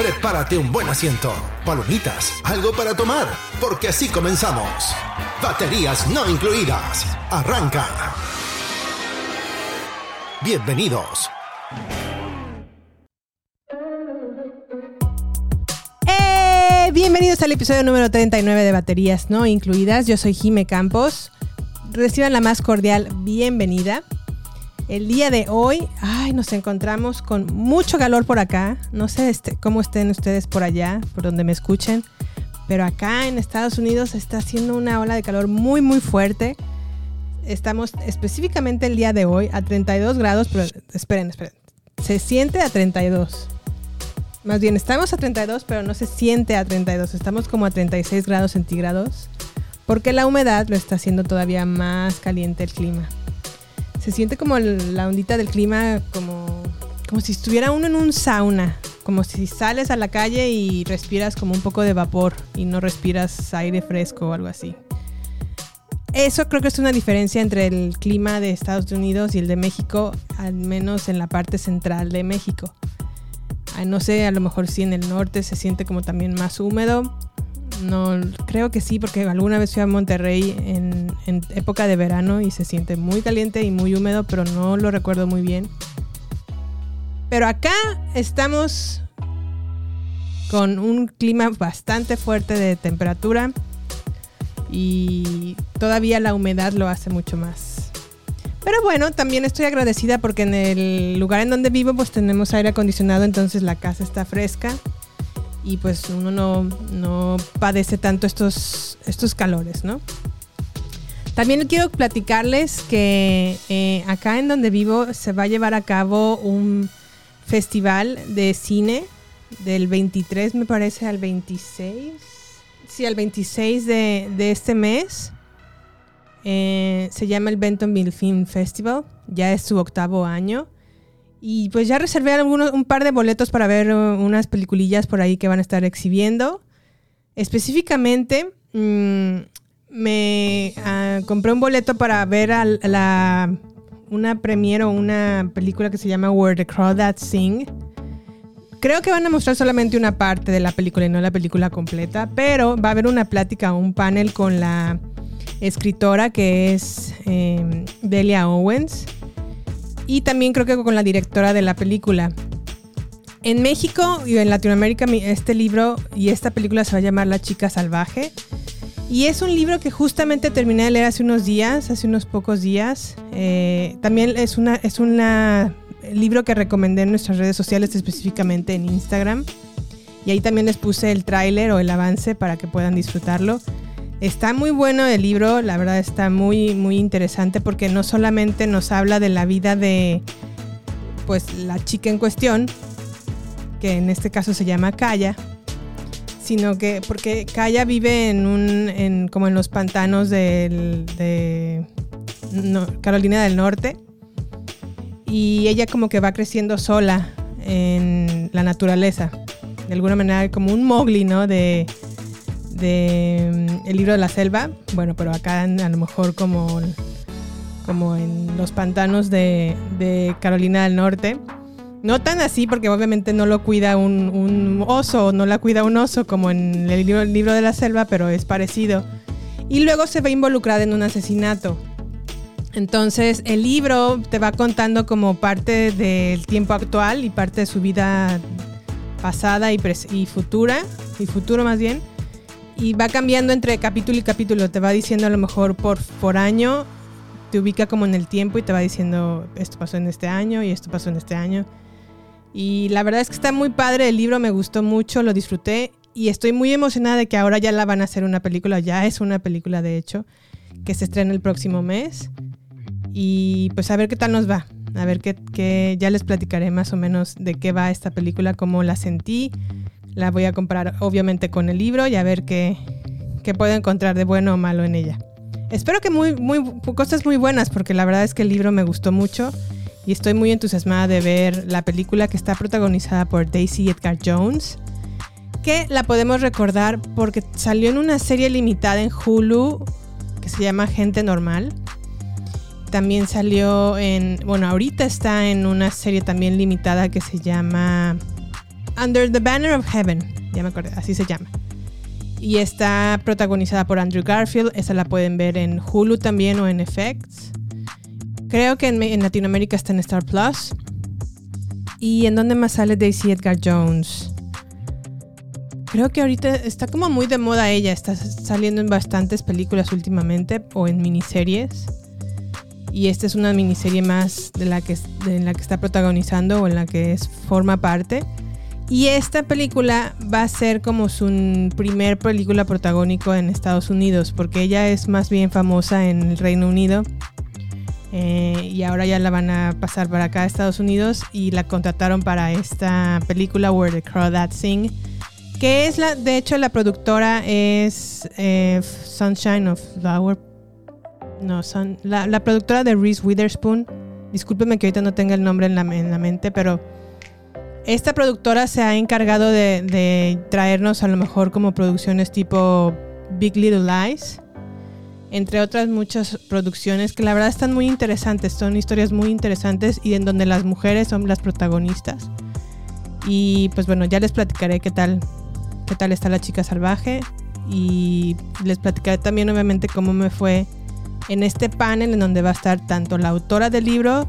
Prepárate un buen asiento, palomitas, algo para tomar, porque así comenzamos. Baterías no incluidas. Arranca. Bienvenidos. ¡Eh! Bienvenidos al episodio número 39 de Baterías No Incluidas. Yo soy Jime Campos. Reciban la más cordial bienvenida. El día de hoy, ay, nos encontramos con mucho calor por acá. No sé este, cómo estén ustedes por allá, por donde me escuchen. Pero acá en Estados Unidos está haciendo una ola de calor muy, muy fuerte. Estamos específicamente el día de hoy a 32 grados, pero esperen, esperen. Se siente a 32. Más bien, estamos a 32, pero no se siente a 32. Estamos como a 36 grados centígrados. Porque la humedad lo está haciendo todavía más caliente el clima. Se siente como la ondita del clima, como, como si estuviera uno en un sauna. Como si sales a la calle y respiras como un poco de vapor y no respiras aire fresco o algo así. Eso creo que es una diferencia entre el clima de Estados Unidos y el de México, al menos en la parte central de México. Ah, No sé, a lo mejor sí en el norte se siente como también más húmedo. No, creo que sí, porque alguna vez fui a Monterrey en, época de verano y se siente muy caliente y muy húmedo, pero no lo recuerdo muy bien. Pero acá estamos con un clima bastante fuerte de temperatura y todavía la humedad lo hace mucho más. Pero bueno, también estoy agradecida porque en el lugar en donde vivo pues tenemos aire acondicionado, entonces la casa está fresca y pues uno no, no padece tanto estos, estos calores, ¿no? También quiero platicarles que eh, acá en donde vivo se va a llevar a cabo un festival de cine del 23 me parece al 26. Sí, al 26 de, de este mes. Eh, se llama el Bentonville Film Festival. Ya es su octavo año. Y pues ya reservé algunos, un par de boletos para ver uh, unas peliculillas por ahí que van a estar exhibiendo. Específicamente, mm, me ah, compré un boleto para ver la, una premiere o una película que se llama Where the Crawdads Sing. Creo que van a mostrar solamente una parte de la película y no la película completa, pero va a haber una plática, un panel con la escritora que es eh, Delia Owens y también creo que con la directora de la película. En México y en Latinoamérica este libro y esta película se va a llamar La chica salvaje. Y es un libro que justamente terminé de leer hace unos días, hace unos pocos días. Eh, también es una es una libro que recomendé en nuestras redes sociales, específicamente en Instagram. Y ahí también les puse el tráiler o el avance para que puedan disfrutarlo. Está muy bueno el libro, la verdad está muy muy interesante porque no solamente nos habla de la vida de pues la chica en cuestión, que en este caso se llama Kaya, sino que porque Kaya vive en un en, como en los pantanos de Carolina del Norte y ella como que va creciendo sola en la naturaleza de alguna manera como un Mowgli no de de mm, el libro de la selva bueno pero acá en- a lo mejor como como en los pantanos de, de Carolina del Norte no tan así, porque obviamente no lo cuida un, un oso, no la cuida un oso como en el libro, el libro de la selva, pero es parecido. Y luego se ve involucrada en un asesinato. Entonces el libro te va contando como parte del tiempo actual y parte de su vida pasada y, y futura, y futuro más bien. Y va cambiando entre capítulo y capítulo. Te va diciendo a lo mejor por, por año. Te ubica como en el tiempo y te va diciendo esto pasó en este año y esto pasó en este año. Y la verdad es que está muy padre el libro, me gustó mucho, lo disfruté y estoy muy emocionada de que ahora ya la van a hacer una película, ya es una película de hecho, que se estrena el próximo mes. Y pues a ver qué tal nos va, a ver qué, ya les platicaré más o menos de qué va esta película, cómo la sentí. La voy a comprar obviamente con el libro y a ver qué, puedo encontrar de bueno o malo en ella. Espero que muy, muy, cosas muy buenas porque la verdad es que el libro me gustó mucho y estoy muy entusiasmada de ver la película que está protagonizada por Daisy Edgar Jones que la podemos recordar porque salió en una serie limitada en Hulu que se llama Gente Normal. También salió en, bueno, ahorita está en una serie también limitada que se llama Under the Banner of Heaven, ya me acordé, así se llama. Y está protagonizada por Andrew Garfield, esa la pueden ver en Hulu también o en FX. Creo que en, Latinoamérica está en Star Plus. ¿Y en dónde más sale Daisy Edgar Jones? Creo que ahorita está como muy de moda ella, está saliendo en bastantes películas últimamente o en miniseries. Y esta es una miniserie más de la que, de la que está protagonizando o en la que es, forma parte. Y esta película va a ser como su primer película protagónico en Estados Unidos, porque ella es más bien famosa en el Reino Unido. Eh, y ahora ya la van a pasar para acá a Estados Unidos y la contrataron para esta película Where the Crow That Sing que es la, de hecho, la productora es eh, Sunshine of Flower. No, son, la, productora de Reese Witherspoon. Discúlpeme que ahorita no tenga el nombre en la mente, pero esta productora se ha encargado de, traernos a lo mejor como producciones tipo Big Little Lies, entre otras muchas producciones que la verdad están muy interesantes, son historias muy interesantes y en donde las mujeres son las protagonistas. Y pues bueno, ya les platicaré qué tal qué tal está la chica salvaje y les platicaré también obviamente cómo me fue en este panel en donde va a estar tanto la autora del libro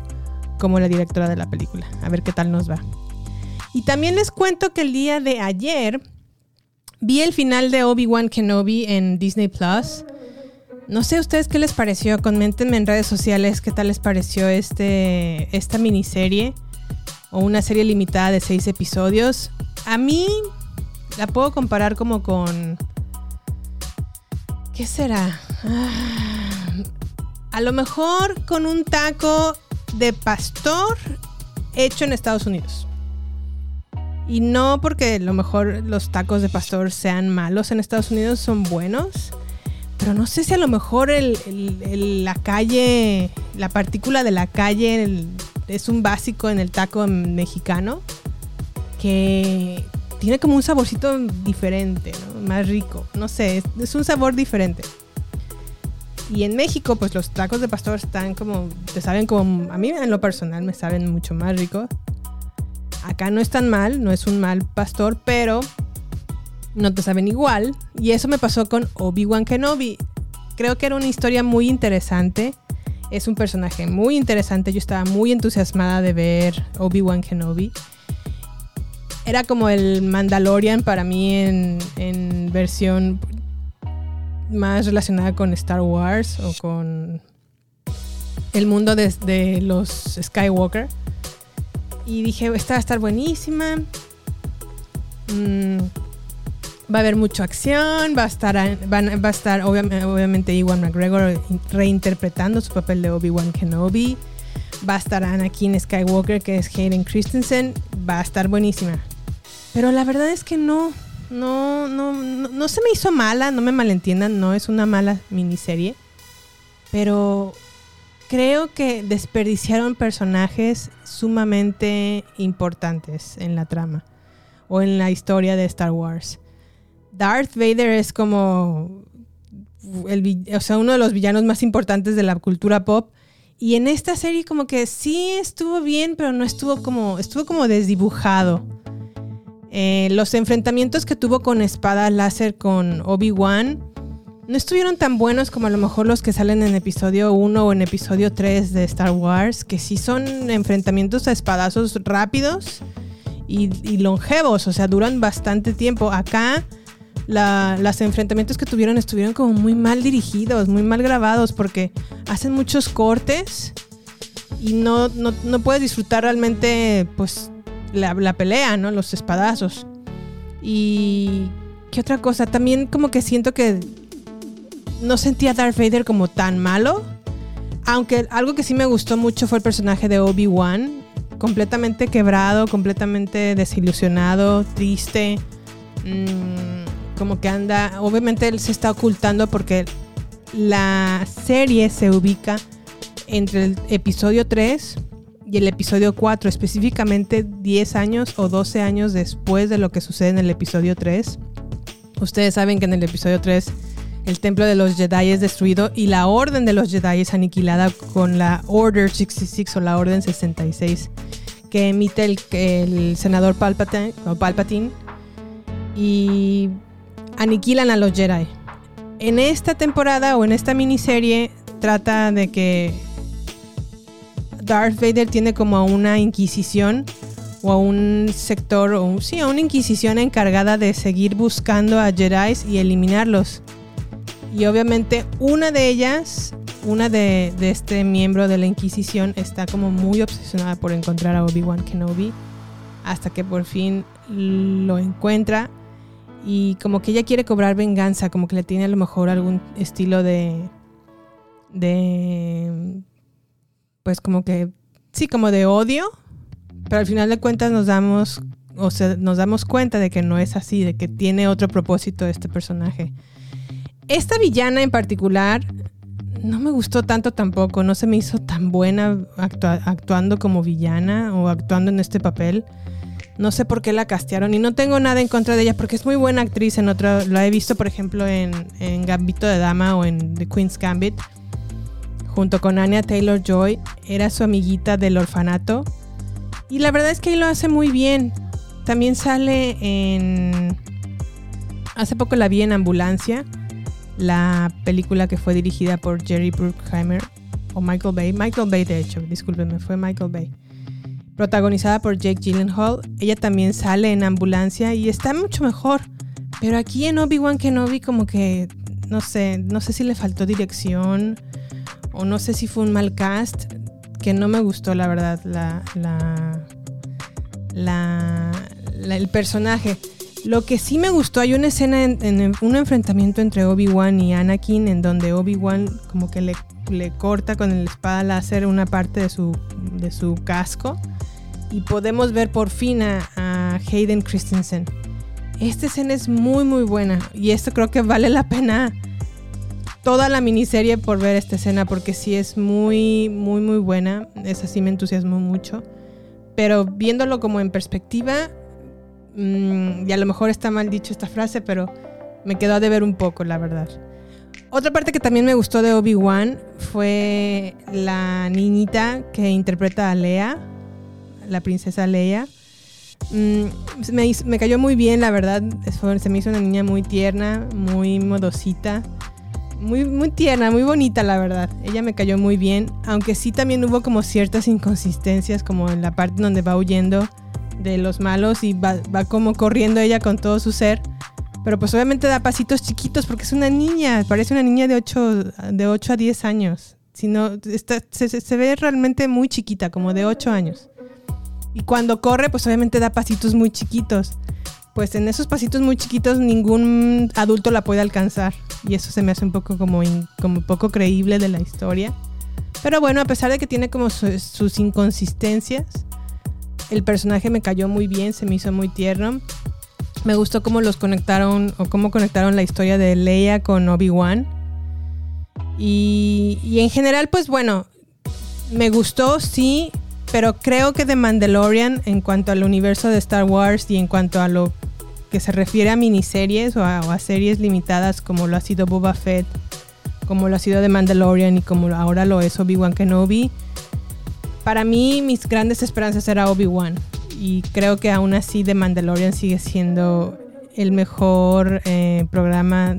como la directora de la película. A ver qué tal nos va. Y también les cuento que el día de ayer vi el final de Obi-Wan Kenobi en Disney Plus. No sé a ustedes qué les pareció, coméntenme en redes sociales qué tal les pareció este, esta miniserie o una serie limitada de seis episodios. A mí la puedo comparar como con... ¿Qué será? Ah, a lo mejor con un taco de pastor hecho en Estados Unidos. Y no porque a lo mejor los tacos de pastor sean malos en Estados Unidos, son buenos. Pero no sé si a lo mejor la calle, la partícula de la calle es un básico en el taco mexicano. Que, tiene como un saborcito diferente, más rico. No sé, es, un sabor diferente. Y en México, pues los tacos de pastor están como, te saben como, a mí en lo personal me saben mucho más ricos. Acá no es tan mal, no es un mal pastor, pero no te saben igual. Y eso me pasó con Obi-Wan Kenobi. Creo que era una historia muy interesante. Es un personaje muy interesante. Yo estaba muy entusiasmada de ver Obi-Wan Kenobi era como el Mandalorian para mí en, versión más relacionada con Star Wars o con el mundo de, los Skywalker. Y dije, esta va a estar buenísima. Mm, va a haber mucha acción. Va a estar, va a estar obviamente, obviamente Iwan McGregor reinterpretando su papel de Obi-Wan Kenobi. Va a estar Anakin Skywalker, que es Hayden Christensen. Va a estar buenísima. Pero la verdad es que no, no, no, no, se me hizo mala, no me malentiendan, no es una mala miniserie. Pero creo que desperdiciaron personajes sumamente importantes en la trama o en la historia de Star Wars. Darth Vader es como o sea, uno de los villanos más importantes de la cultura pop. Y en esta serie como que sí estuvo bien, pero no estuvo como, estuvo como desdibujado. Eh, los enfrentamientos que tuvo con espada láser con Obi-Wan no estuvieron tan buenos como a lo mejor los que salen en episodio 1 o en episodio 3 de Star Wars, que sí son enfrentamientos a espadazos rápidos y, longevos, o sea, duran bastante tiempo. Acá los enfrentamientos que tuvieron estuvieron como muy mal dirigidos, muy mal grabados, porque hacen muchos cortes y no, no, no puedes disfrutar realmente pues la, la pelea, ¿no? Los espadazos. Y qué otra cosa, también como que siento que no sentía a Darth Vader como tan malo. Aunque algo que sí me gustó mucho fue el personaje de Obi-Wan. Completamente quebrado, completamente desilusionado, triste. mm, como que anda. Obviamente él se está ocultando porque la serie se ubica entre el episodio 3 y el episodio 4, específicamente 10 años o 12 años después de lo que sucede en el episodio 3. Ustedes saben que en el episodio 3 el templo de los Jedi es destruido y la orden de los Jedi es aniquilada con la Order 66 o la Orden 66 que emite el, el senador Palpatine, Palpatine y aniquilan a los Jedi. En esta temporada o en esta miniserie trata de que Darth Vader tiene como a una inquisición o a un sector, o sí, a una inquisición encargada de seguir buscando a Jedi y eliminarlos. Y obviamente una de ellas, una de, de este miembro de la Inquisición, está como muy obsesionada por encontrar a Obi-Wan Kenobi. Hasta que por fin lo encuentra. Y como que ella quiere cobrar venganza, como que le tiene a lo mejor algún estilo de. de. Pues como que. Sí, como de odio. Pero al final de cuentas nos damos. O sea, nos damos cuenta de que no es así, de que tiene otro propósito este personaje. Esta villana en particular no me gustó tanto tampoco, no se me hizo tan buena actua- actuando como villana o actuando en este papel. No sé por qué la castearon y no tengo nada en contra de ella porque es muy buena actriz en otra, la he visto por ejemplo en, en Gambito de Dama o en The Queen's Gambit junto con Anya Taylor Joy, era su amiguita del orfanato y la verdad es que ahí lo hace muy bien. También sale en hace poco la vi en Ambulancia la película que fue dirigida por Jerry Bruckheimer o Michael Bay. Michael Bay, de hecho, discúlpenme, fue Michael Bay. Protagonizada por Jake Gyllenhaal. Ella también sale en Ambulancia y está mucho mejor. Pero aquí en Obi-Wan Kenobi como que, no sé, no sé si le faltó dirección o no sé si fue un mal cast, que no me gustó la verdad la, la, la- la- el personaje. Lo que sí me gustó, hay una escena en, un enfrentamiento entre Obi-Wan y Anakin en donde Obi-Wan como que le, corta con la espada láser una parte de su, de su casco y podemos ver por fin a, a Hayden Christensen. Esta escena es muy muy buena y esto creo que vale la pena toda la miniserie por ver esta escena porque sí es muy muy muy buena. Esa sí me entusiasmó mucho. Pero viéndolo como en perspectiva, Mm, y a lo mejor está mal dicho esta frase, pero me quedó a deber un poco, la verdad. Otra parte que también me gustó de Obi-Wan fue la niñita que interpreta a Leia, la princesa Leia. Mm, me, cayó muy bien, la verdad. Fue- Se me hizo una niña muy tierna, muy modosita. Muy, muy tierna, muy bonita, la verdad. Ella me cayó muy bien. Aunque sí también hubo como ciertas inconsistencias, como en la parte donde va huyendo de los malos y va, va como corriendo ella con todo su ser. Pero pues obviamente da pasitos chiquitos porque es una niña, parece una niña de 8, de 8 a 10 años. Si no, está- se- se ve realmente muy chiquita, como de 8 años. Y cuando corre, pues obviamente da pasitos muy chiquitos. Pues en esos pasitos muy chiquitos ningún adulto la puede alcanzar. Y eso se me hace un poco como, in- como poco creíble de la historia. Pero bueno, a pesar de que tiene como su- sus inconsistencias, el personaje me cayó muy bien, se me hizo muy tierno. Me gustó cómo los conectaron o cómo conectaron la historia de Leia con Obi-Wan. Y, y en general, pues bueno, me gustó, sí, pero creo que The Mandalorian, en cuanto al universo de Star Wars y en cuanto a lo que se refiere a miniseries o a, series limitadas, como lo ha sido Boba Fett, como lo ha sido The Mandalorian y como ahora lo es Obi-Wan Kenobi, para mí mis grandes esperanzas era Obi-Wan. Y creo que aún así The Mandalorian sigue siendo el mejor eh, programa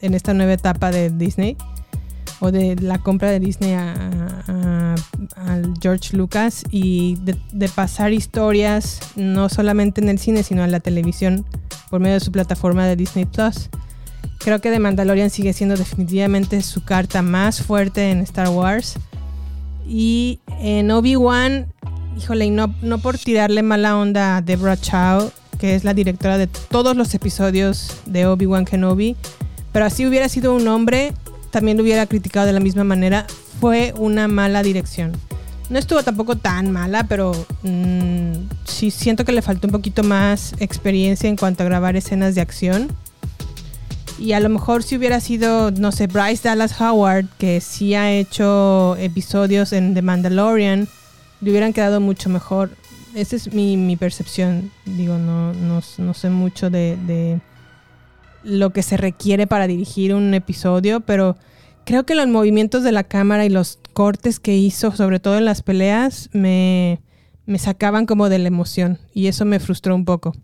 en esta nueva etapa de Disney. O de la compra de Disney a, George Lucas y de, de pasar historias no solamente en el cine, sino en la televisión por medio de su plataforma de Disney Plus. Creo que The Mandalorian sigue siendo definitivamente su carta más fuerte en Star Wars. Y en Obi-Wan, híjole, y no, no por tirarle mala onda a Deborah Chow, que es la directora de todos los episodios de Obi-Wan Kenobi, pero así hubiera sido un hombre, también lo hubiera criticado de la misma manera. Fue una mala dirección. No estuvo tampoco tan mala, pero mm, sí siento que le faltó un poquito más experiencia en cuanto a grabar escenas de acción. Y a lo mejor si hubiera sido, no sé, Bryce Dallas Howard, que sí ha hecho episodios en The Mandalorian, le hubieran quedado mucho mejor. Esa es mi, mi percepción. Digo, no, no, no sé mucho de, de lo que se requiere para dirigir un episodio, pero creo que los movimientos de la cámara y los cortes que hizo, sobre todo en las peleas, me, me sacaban como de la emoción y eso me frustró un poco.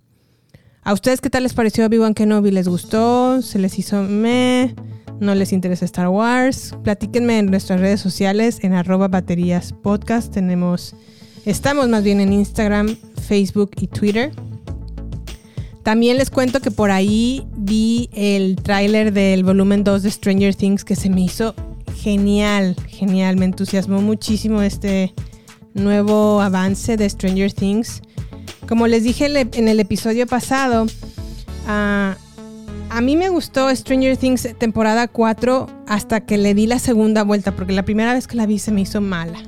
¿A ustedes qué tal les pareció Obi-Wan Kenobi? ¿Les gustó? ¿Se les hizo me? ¿No les interesa Star Wars? Platíquenme en nuestras redes sociales en arroba baterías podcast. Tenemos, estamos más bien en Instagram, Facebook y Twitter. También les cuento que por ahí vi el tráiler del volumen 2 de Stranger Things que se me hizo genial, genial. Me entusiasmó muchísimo este nuevo avance de Stranger Things. Como les dije en el episodio pasado, uh, a mí me gustó Stranger Things temporada 4 hasta que le di la segunda vuelta, porque la primera vez que la vi se me hizo mala.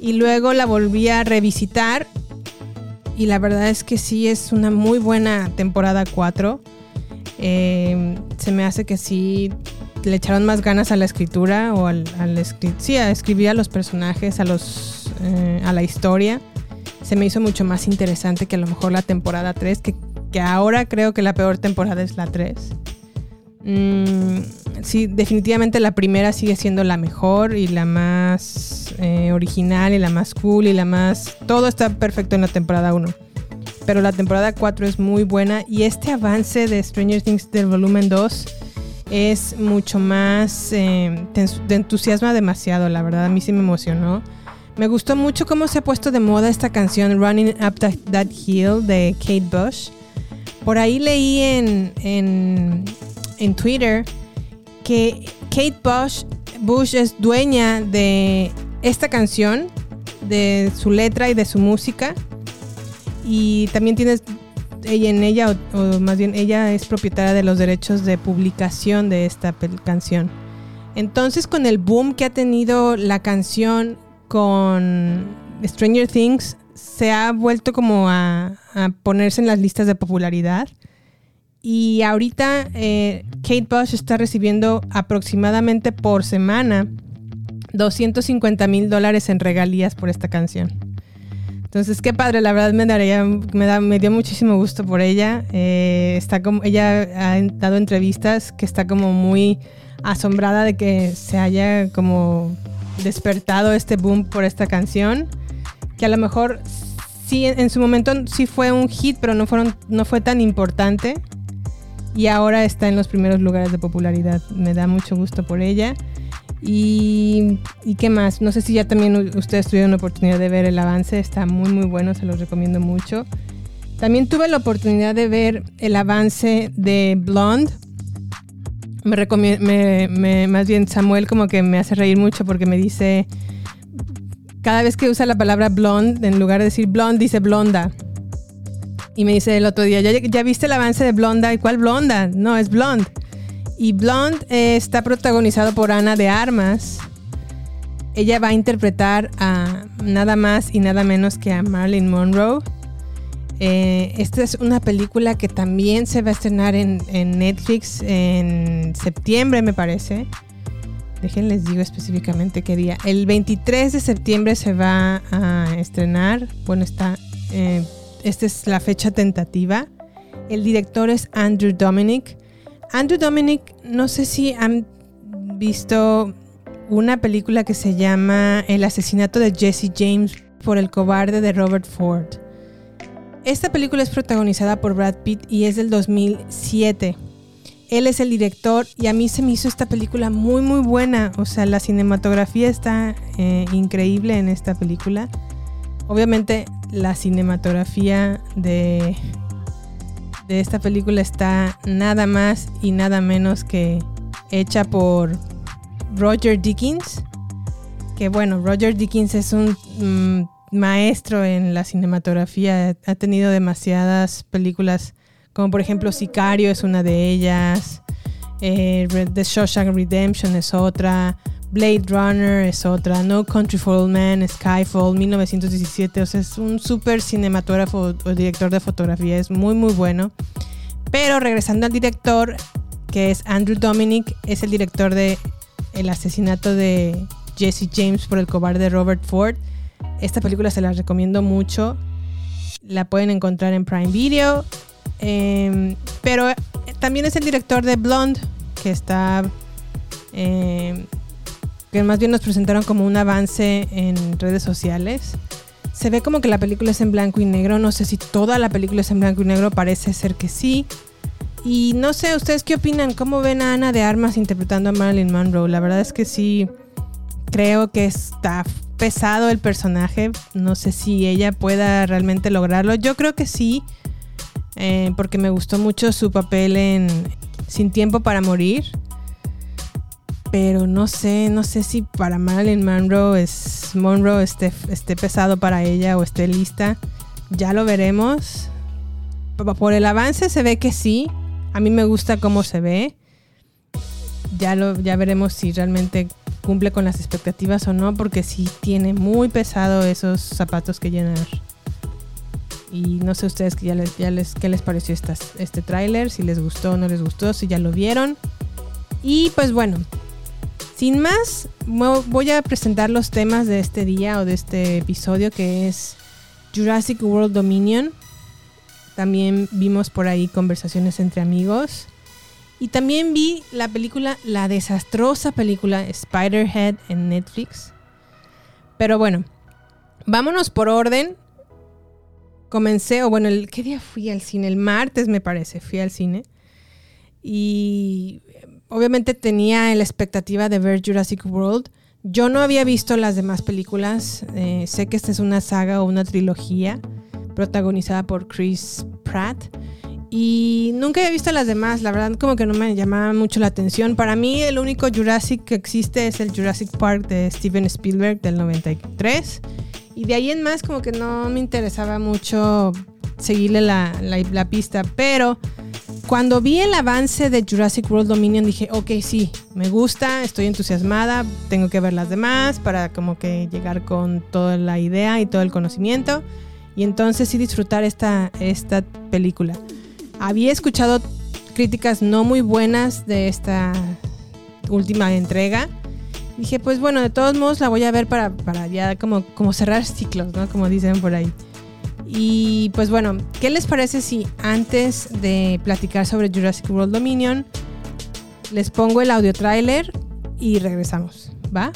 Y luego la volví a revisitar y la verdad es que sí es una muy buena temporada 4. Eh, se me hace que sí le echaron más ganas a la escritura o al, al sí, a escribir a los personajes, a, los, eh, a la historia se me hizo mucho más interesante que a lo mejor la temporada 3, que, que ahora creo que la peor temporada es la 3. Mm, sí, definitivamente la primera sigue siendo la mejor y la más eh, original y la más cool y la más... Todo está perfecto en la temporada 1. Pero la temporada 4 es muy buena y este avance de Stranger Things del volumen 2 es mucho más... Eh, te entusiasma demasiado, la verdad. A mí sí me emocionó. Me gustó mucho cómo se ha puesto de moda esta canción Running Up That, Hill de Kate Bush. Por ahí leí en, en, Twitter que Kate Bush, Bush es dueña de esta canción, de su letra y de su música. Y también tienes ella en ella, o, o, más bien ella es propietaria de los derechos de publicación de esta canción. Entonces con el boom que ha tenido la canción con Stranger Things se ha vuelto como a, ponerse en las listas de popularidad. Y ahorita eh, Kate Bush está recibiendo aproximadamente por semana 250 mil dólares en regalías por esta canción. Entonces, qué padre, la verdad me, daría, me, dio muchísimo gusto por ella. Eh, está como, ella ha dado entrevistas que está como muy asombrada de que se haya como despertado este boom por esta canción, que a lo mejor sí en su momento sí fue un hit, pero no, fueron, no fue tan importante y ahora está en los primeros lugares de popularidad. Me da mucho gusto por ella. Y, qué más, no sé si ya también ustedes tuvieron la oportunidad de ver el avance, está muy muy bueno, se los recomiendo mucho. También tuve la oportunidad de ver el avance de Blonde, me, me, más bien Samuel como que me hace reír mucho porque me dice, cada vez que usa la palabra blonde, en lugar de decir blonde, dice blonda. Y me dice el otro día, ¿ya, viste el avance de Blonda? ¿Y cuál Blonda? No, es Blonde. Y Blonde eh, está protagonizado por Ana de Armas. Ella va a interpretar a nada más y nada menos que a Marilyn Monroe. Eh, esta es una película que también se va a estrenar en, Netflix en septiembre, me parece. Déjenles digo específicamente qué día. El 23 de septiembre se va a estrenar. Bueno, está. Eh, esta es la fecha tentativa. El director es Andrew Dominic. Andrew Dominic, no sé si han visto una película que se llama El asesinato de Jesse James por el cobarde de Robert Ford. Esta película es protagonizada por Brad Pitt y es del 2007. Él es el director y a mí se me hizo esta película muy muy buena. O sea, la cinematografía está eh, increíble en esta película. Obviamente la cinematografía de, de esta película está nada más y nada menos que hecha por Roger Dickens. Que bueno, Roger Dickens es un mm, maestro en la cinematografía. Ha tenido demasiadas películas, como por ejemplo Sicario es una de ellas. Eh, The Shawshank Redemption es otra. Blade Runner es otra, No Country for Old Men, Skyfall, 1917, o sea, es un súper cinematógrafo o director de fotografía, es muy muy bueno. Pero regresando al director, que es Andrew Dominic, es el director de El asesinato de Jesse James por el cobarde Robert Ford. Esta película se la recomiendo mucho. La pueden encontrar en Prime Video. Em, pero también es el director de Blonde, que está em, que más bien nos presentaron como un avance en redes sociales. Se ve como que la película es en blanco y negro. No sé si toda la película es en blanco y negro. Parece ser que sí. Y no sé, ¿ustedes qué opinan? ¿Cómo ven a Ana de Armas interpretando a Marilyn Monroe? La verdad es que sí, creo que está pesado el personaje. No sé si ella pueda realmente lograrlo. Yo creo que sí, eh, porque me gustó mucho su papel en Sin Tiempo para Morir pero no sé, no sé si para Marilyn Monroe, es, Monroe esté, esté pesado para ella o esté lista. Ya lo veremos. Por el avance se ve que sí. A mí me gusta cómo se ve. Ya, lo, ya veremos si realmente cumple con las expectativas o no, porque sí tiene muy pesado esos zapatos que llenar. Y no sé ustedes ya les, ya les, qué les pareció este tráiler, si les gustó o no les gustó, si ya lo vieron. Y pues bueno, sin más, voy a presentar los temas de este día o de este episodio que es Jurassic World Dominion. También vimos por ahí conversaciones entre amigos. Y también vi la película, la desastrosa película Spider-Head en Netflix. Pero bueno, vámonos por orden. Comencé, o bueno, el, ¿qué día fui al cine? El martes me parece, fui al cine. Y obviamente tenía la expectativa de ver Jurassic World. Yo no había visto las demás películas. Eh, sé que esta es una saga o una trilogía protagonizada por Chris Pratt. Y nunca había visto las demás, la verdad como que no me llamaba mucho la atención. Para mí el único Jurassic que existe es el Jurassic Park de Steven Spielberg del 93. Y de ahí en más como que no me interesaba mucho seguirle la, la pista. Pero cuando vi el avance de Jurassic World Dominion dije, ok, sí, me gusta, estoy entusiasmada, tengo que ver las demás para como que llegar con toda la idea y todo el conocimiento y entonces sí disfrutar esta, esta película. Había escuchado críticas no muy buenas de esta última entrega. Dije, pues bueno, de todos modos la voy a ver para, para ya como, como cerrar ciclos, ¿no? Como dicen por ahí. Y pues bueno, ¿qué les parece si antes de platicar sobre Jurassic World Dominion les pongo el audio trailer y regresamos? ¿Va?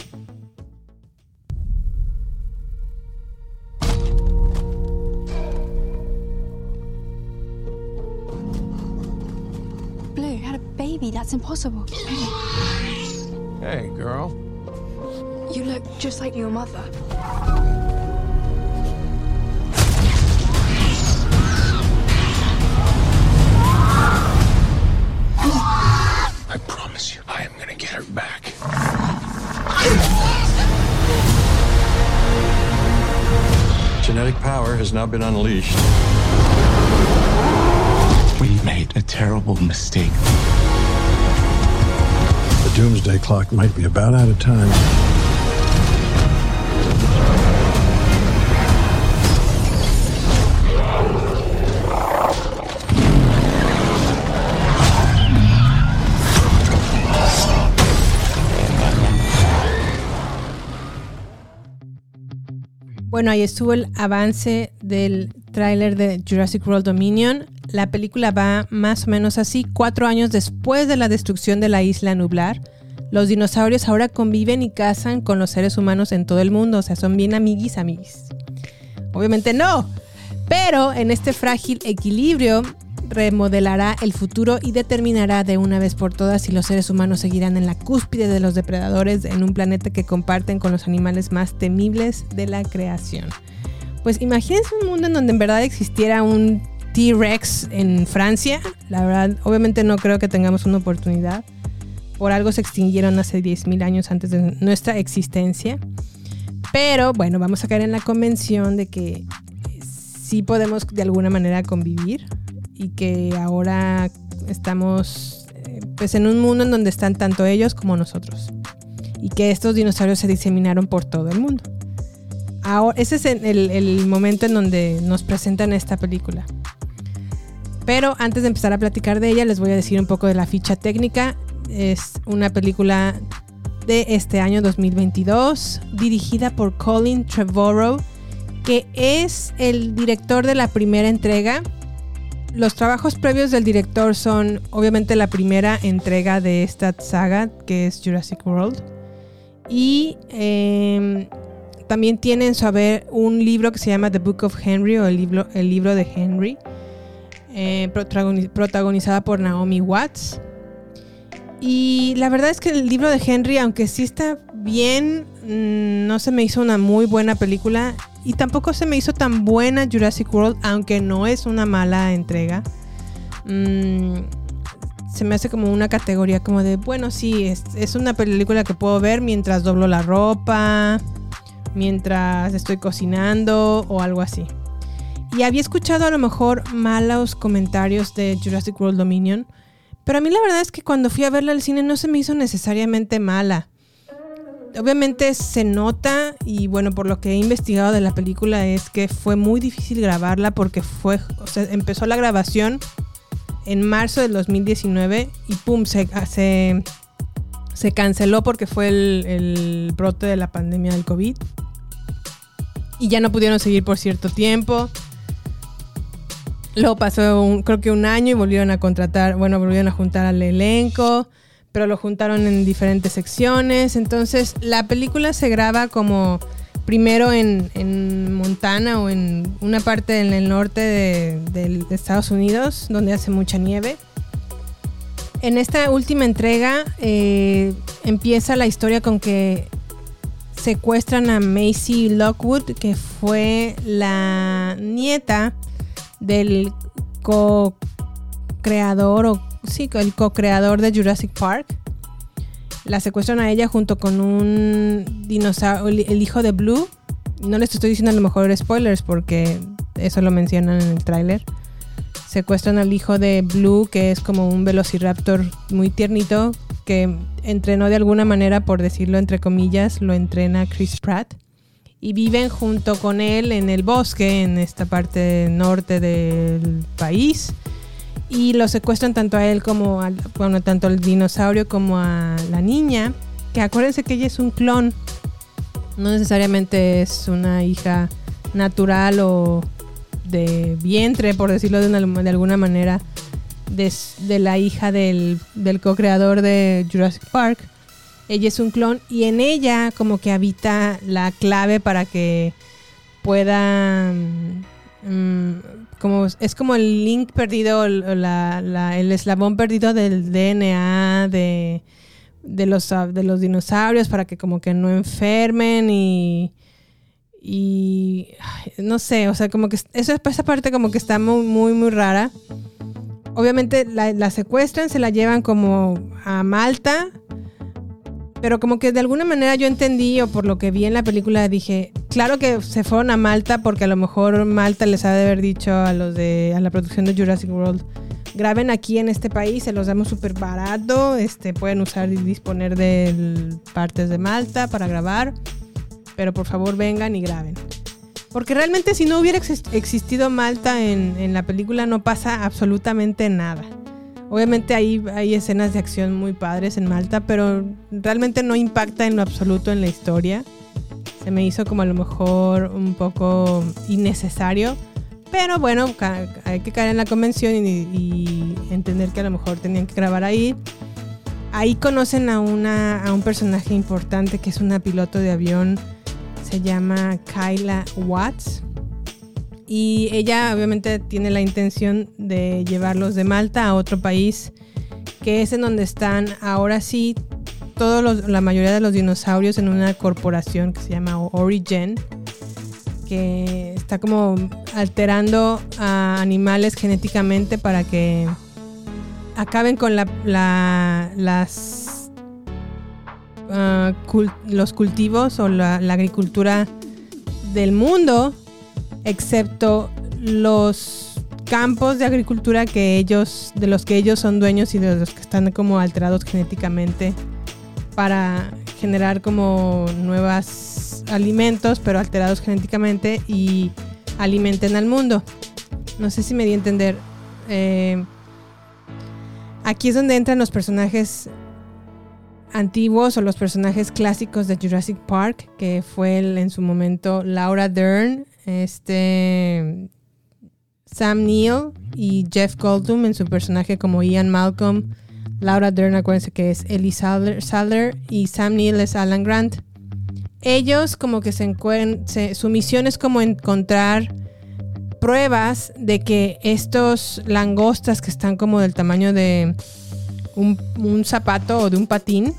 Baby. That's impossible. Hey, girl. You look just like your mother. I promise you, I am gonna get her back. Genetic power has now been unleashed. We made a terrible mistake. Doomsday clock might be about out of time. Bueno, ahí estuvo el avance del tráiler de Jurassic World Dominion. La película va más o menos así. Cuatro años después de la destrucción de la isla nublar, los dinosaurios ahora conviven y cazan con los seres humanos en todo el mundo. O sea, son bien amiguis, amiguis. Obviamente no. Pero en este frágil equilibrio remodelará el futuro y determinará de una vez por todas si los seres humanos seguirán en la cúspide de los depredadores en un planeta que comparten con los animales más temibles de la creación. Pues imagínense un mundo en donde en verdad existiera un T-Rex en Francia. La verdad, obviamente no creo que tengamos una oportunidad. Por algo se extinguieron hace 10.000 años antes de nuestra existencia. Pero bueno, vamos a caer en la convención de que sí podemos de alguna manera convivir y que ahora estamos eh, pues en un mundo en donde están tanto ellos como nosotros y que estos dinosaurios se diseminaron por todo el mundo. Ahora, ese es el, el momento en donde nos presentan esta película. Pero antes de empezar a platicar de ella, les voy a decir un poco de la ficha técnica. Es una película de este año 2022, dirigida por Colin Trevorrow, que es el director de la primera entrega. Los trabajos previos del director son obviamente la primera entrega de esta saga, que es Jurassic World. Y em, también tiene en su haber un libro que se llama The Book of Henry o el libro, el libro de Henry, eh, protagonizada por Naomi Watts. Y la verdad es que el libro de Henry, aunque sí está bien, mm, no se me hizo una muy buena película. Y tampoco se me hizo tan buena Jurassic World, aunque no es una mala entrega. Mm, se me hace como una categoría como de, bueno, sí, es, es una película que puedo ver mientras doblo la ropa, mientras estoy cocinando o algo así. Y había escuchado a lo mejor malos comentarios de Jurassic World Dominion, pero a mí la verdad es que cuando fui a verla al cine no se me hizo necesariamente mala. Obviamente se nota y bueno, por lo que he investigado de la película es que fue muy difícil grabarla porque fue, o sea, empezó la grabación en marzo del 2019 y pum, se, se, se canceló porque fue el, el brote de la pandemia del COVID. Y ya no pudieron seguir por cierto tiempo. Luego pasó creo que un año y volvieron a contratar, bueno, volvieron a juntar al elenco, pero lo juntaron en diferentes secciones. Entonces la película se graba como primero en, Montana o en una parte en el norte de, Estados Unidos, donde hace mucha nieve. En esta última entrega eh, empieza la historia con que secuestran a Macy Lockwood, que fue la nieta del co-creador o sí, el co-creador de Jurassic Park. La secuestran a ella junto con un dinosaurio, el hijo de Blue. No les estoy diciendo a lo mejor spoilers porque eso lo mencionan en el tráiler. Secuestran al hijo de Blue, que es como un velociraptor muy tiernito, que entrenó de alguna manera, por decirlo entre comillas, lo entrena Chris Pratt y viven junto con él en el bosque, en esta parte norte del país. Y lo secuestran tanto a él como al, bueno, tanto al dinosaurio como a la niña. Que acuérdense que ella es un clon. No necesariamente es una hija natural o de vientre, por decirlo de, de alguna manera, de, de la hija del, del co-creador de Jurassic Park ella es un clon y en ella como que habita la clave para que pueda... Mm, como, es como el link perdido, el eslabón perdido del DNA de, de, los, de los dinosaurios para que como que no enfermen y... Y no sé, o sea, como que eso, esa parte como que está muy, muy, muy rara. Obviamente la, la secuestran, se la llevan como a Malta pero como que de alguna manera yo entendí o por lo que vi en la película dije, claro que se fueron a Malta porque a lo mejor Malta les ha de haber dicho a los de a la producción de Jurassic World, graben aquí en este país, se los damos súper barato, este, pueden usar y disponer de partes de Malta para grabar, pero por favor vengan y graben. Porque realmente si no hubiera existido Malta en, en la película no pasa absolutamente nada. Obviamente hay, hay escenas de acción muy padres en Malta, pero realmente no impacta en lo absoluto en la historia. Se me hizo como a lo mejor un poco innecesario. Pero bueno, hay que caer en la convención y, entender que a lo mejor tenían que grabar ahí. Ahí conocen a, una, a un personaje importante que es una piloto de avión. Se llama Kyla Watts. Y ella obviamente tiene la intención de llevarlos de Malta a otro país, que es en donde están ahora sí todos los- la mayoría de los dinosaurios en una corporación que se llama Origen, que está como alterando a animales genéticamente para que acaben con la, la- las cul- los cultivos o la agricultura del mundo, excepto los campos de agricultura que ellos, de los que ellos son dueños y de los que están como alterados genéticamente para generar como nuevos alimentos, pero alterados genéticamente y alimenten al mundo. No sé si me di a entender. Eh, aquí es donde entran los personajes antiguos o los personajes clásicos de Jurassic Park, que fue el- en su momento Laura Dern, este Sam Neill y Jeff Goldblum en su personaje como Ian Malcolm. Laura Dern, acuérdense que es Ellie Sattler y Sam Neill es Alan Grant. Ellos como que se encuentran, su misión es como encontrar pruebas de que estos langostas que están como del tamaño de un, un zapato o de un patín,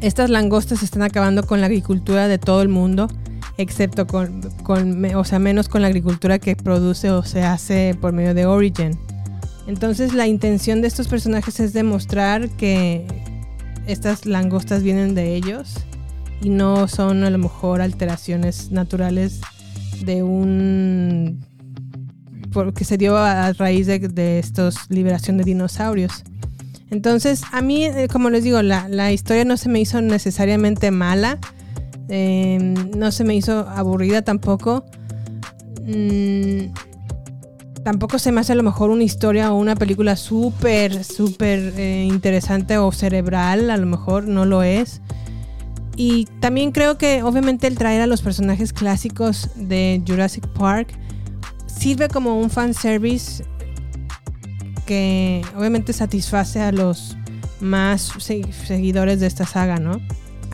estas langostas están acabando con la agricultura de todo el mundo, excepto con, con o sea, menos con la agricultura que produce o se hace por medio de Origin. Entonces la intención de estos personajes es demostrar que estas langostas vienen de ellos y no son a lo mejor alteraciones naturales de un porque se dio a a raíz de, de estos liberación de dinosaurios. Entonces, a mí, eh, como les digo, la, la historia no se me hizo necesariamente mala. Eh, no se me hizo aburrida tampoco. Mm, tampoco se me hace a lo mejor una historia o una película súper, súper eh, interesante o cerebral. A lo mejor no lo es. Y también creo que obviamente el traer a los personajes clásicos de Jurassic Park sirve como un fanservice que obviamente satisface a los más se- seguidores de esta saga, ¿no?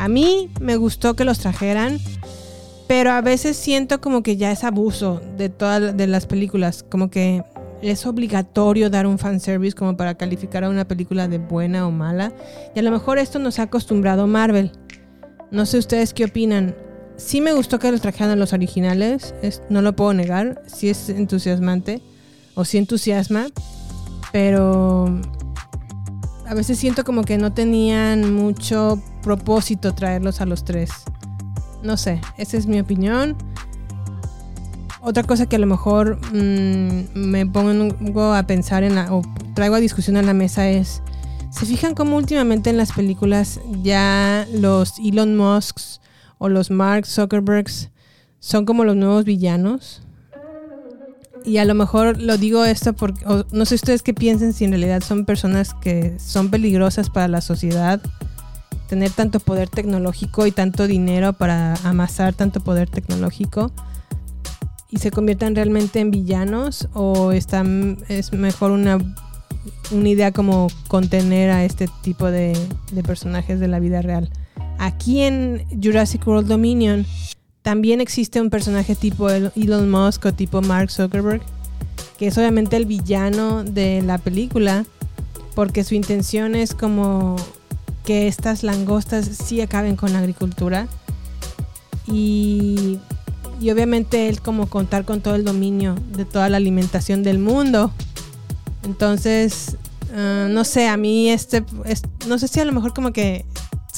A mí me gustó que los trajeran, pero a veces siento como que ya es abuso de todas de las películas, como que es obligatorio dar un fanservice como para calificar a una película de buena o mala. Y a lo mejor esto nos ha acostumbrado Marvel. No sé ustedes qué opinan. Sí me gustó que los trajeran los originales, es- no lo puedo negar, sí es entusiasmante o sí entusiasma, pero a veces siento como que no tenían mucho propósito traerlos a los tres. No sé, esa es mi opinión. Otra cosa que a lo mejor mm, me pongo a pensar en la, o traigo a discusión a la mesa es, ¿se fijan cómo últimamente en las películas ya los Elon Musks o los Mark Zuckerbergs son como los nuevos villanos? Y a lo mejor lo digo esto porque o no sé ustedes qué piensen si en realidad son personas que son peligrosas para la sociedad. Tener tanto poder tecnológico y tanto dinero para amasar tanto poder tecnológico y se conviertan realmente en villanos o están, es mejor una, una idea como contener a este tipo de, de personajes de la vida real. Aquí en Jurassic World Dominion también existe un personaje tipo El- Elon Musk o tipo Mark Zuckerberg, que es obviamente el villano de la película, porque su intención es como que estas langostas sí acaben con la agricultura. Y, y obviamente él como contar con todo el dominio de toda la alimentación del mundo. Entonces, ah, no sé, a mí este, es- no sé si a lo mejor como que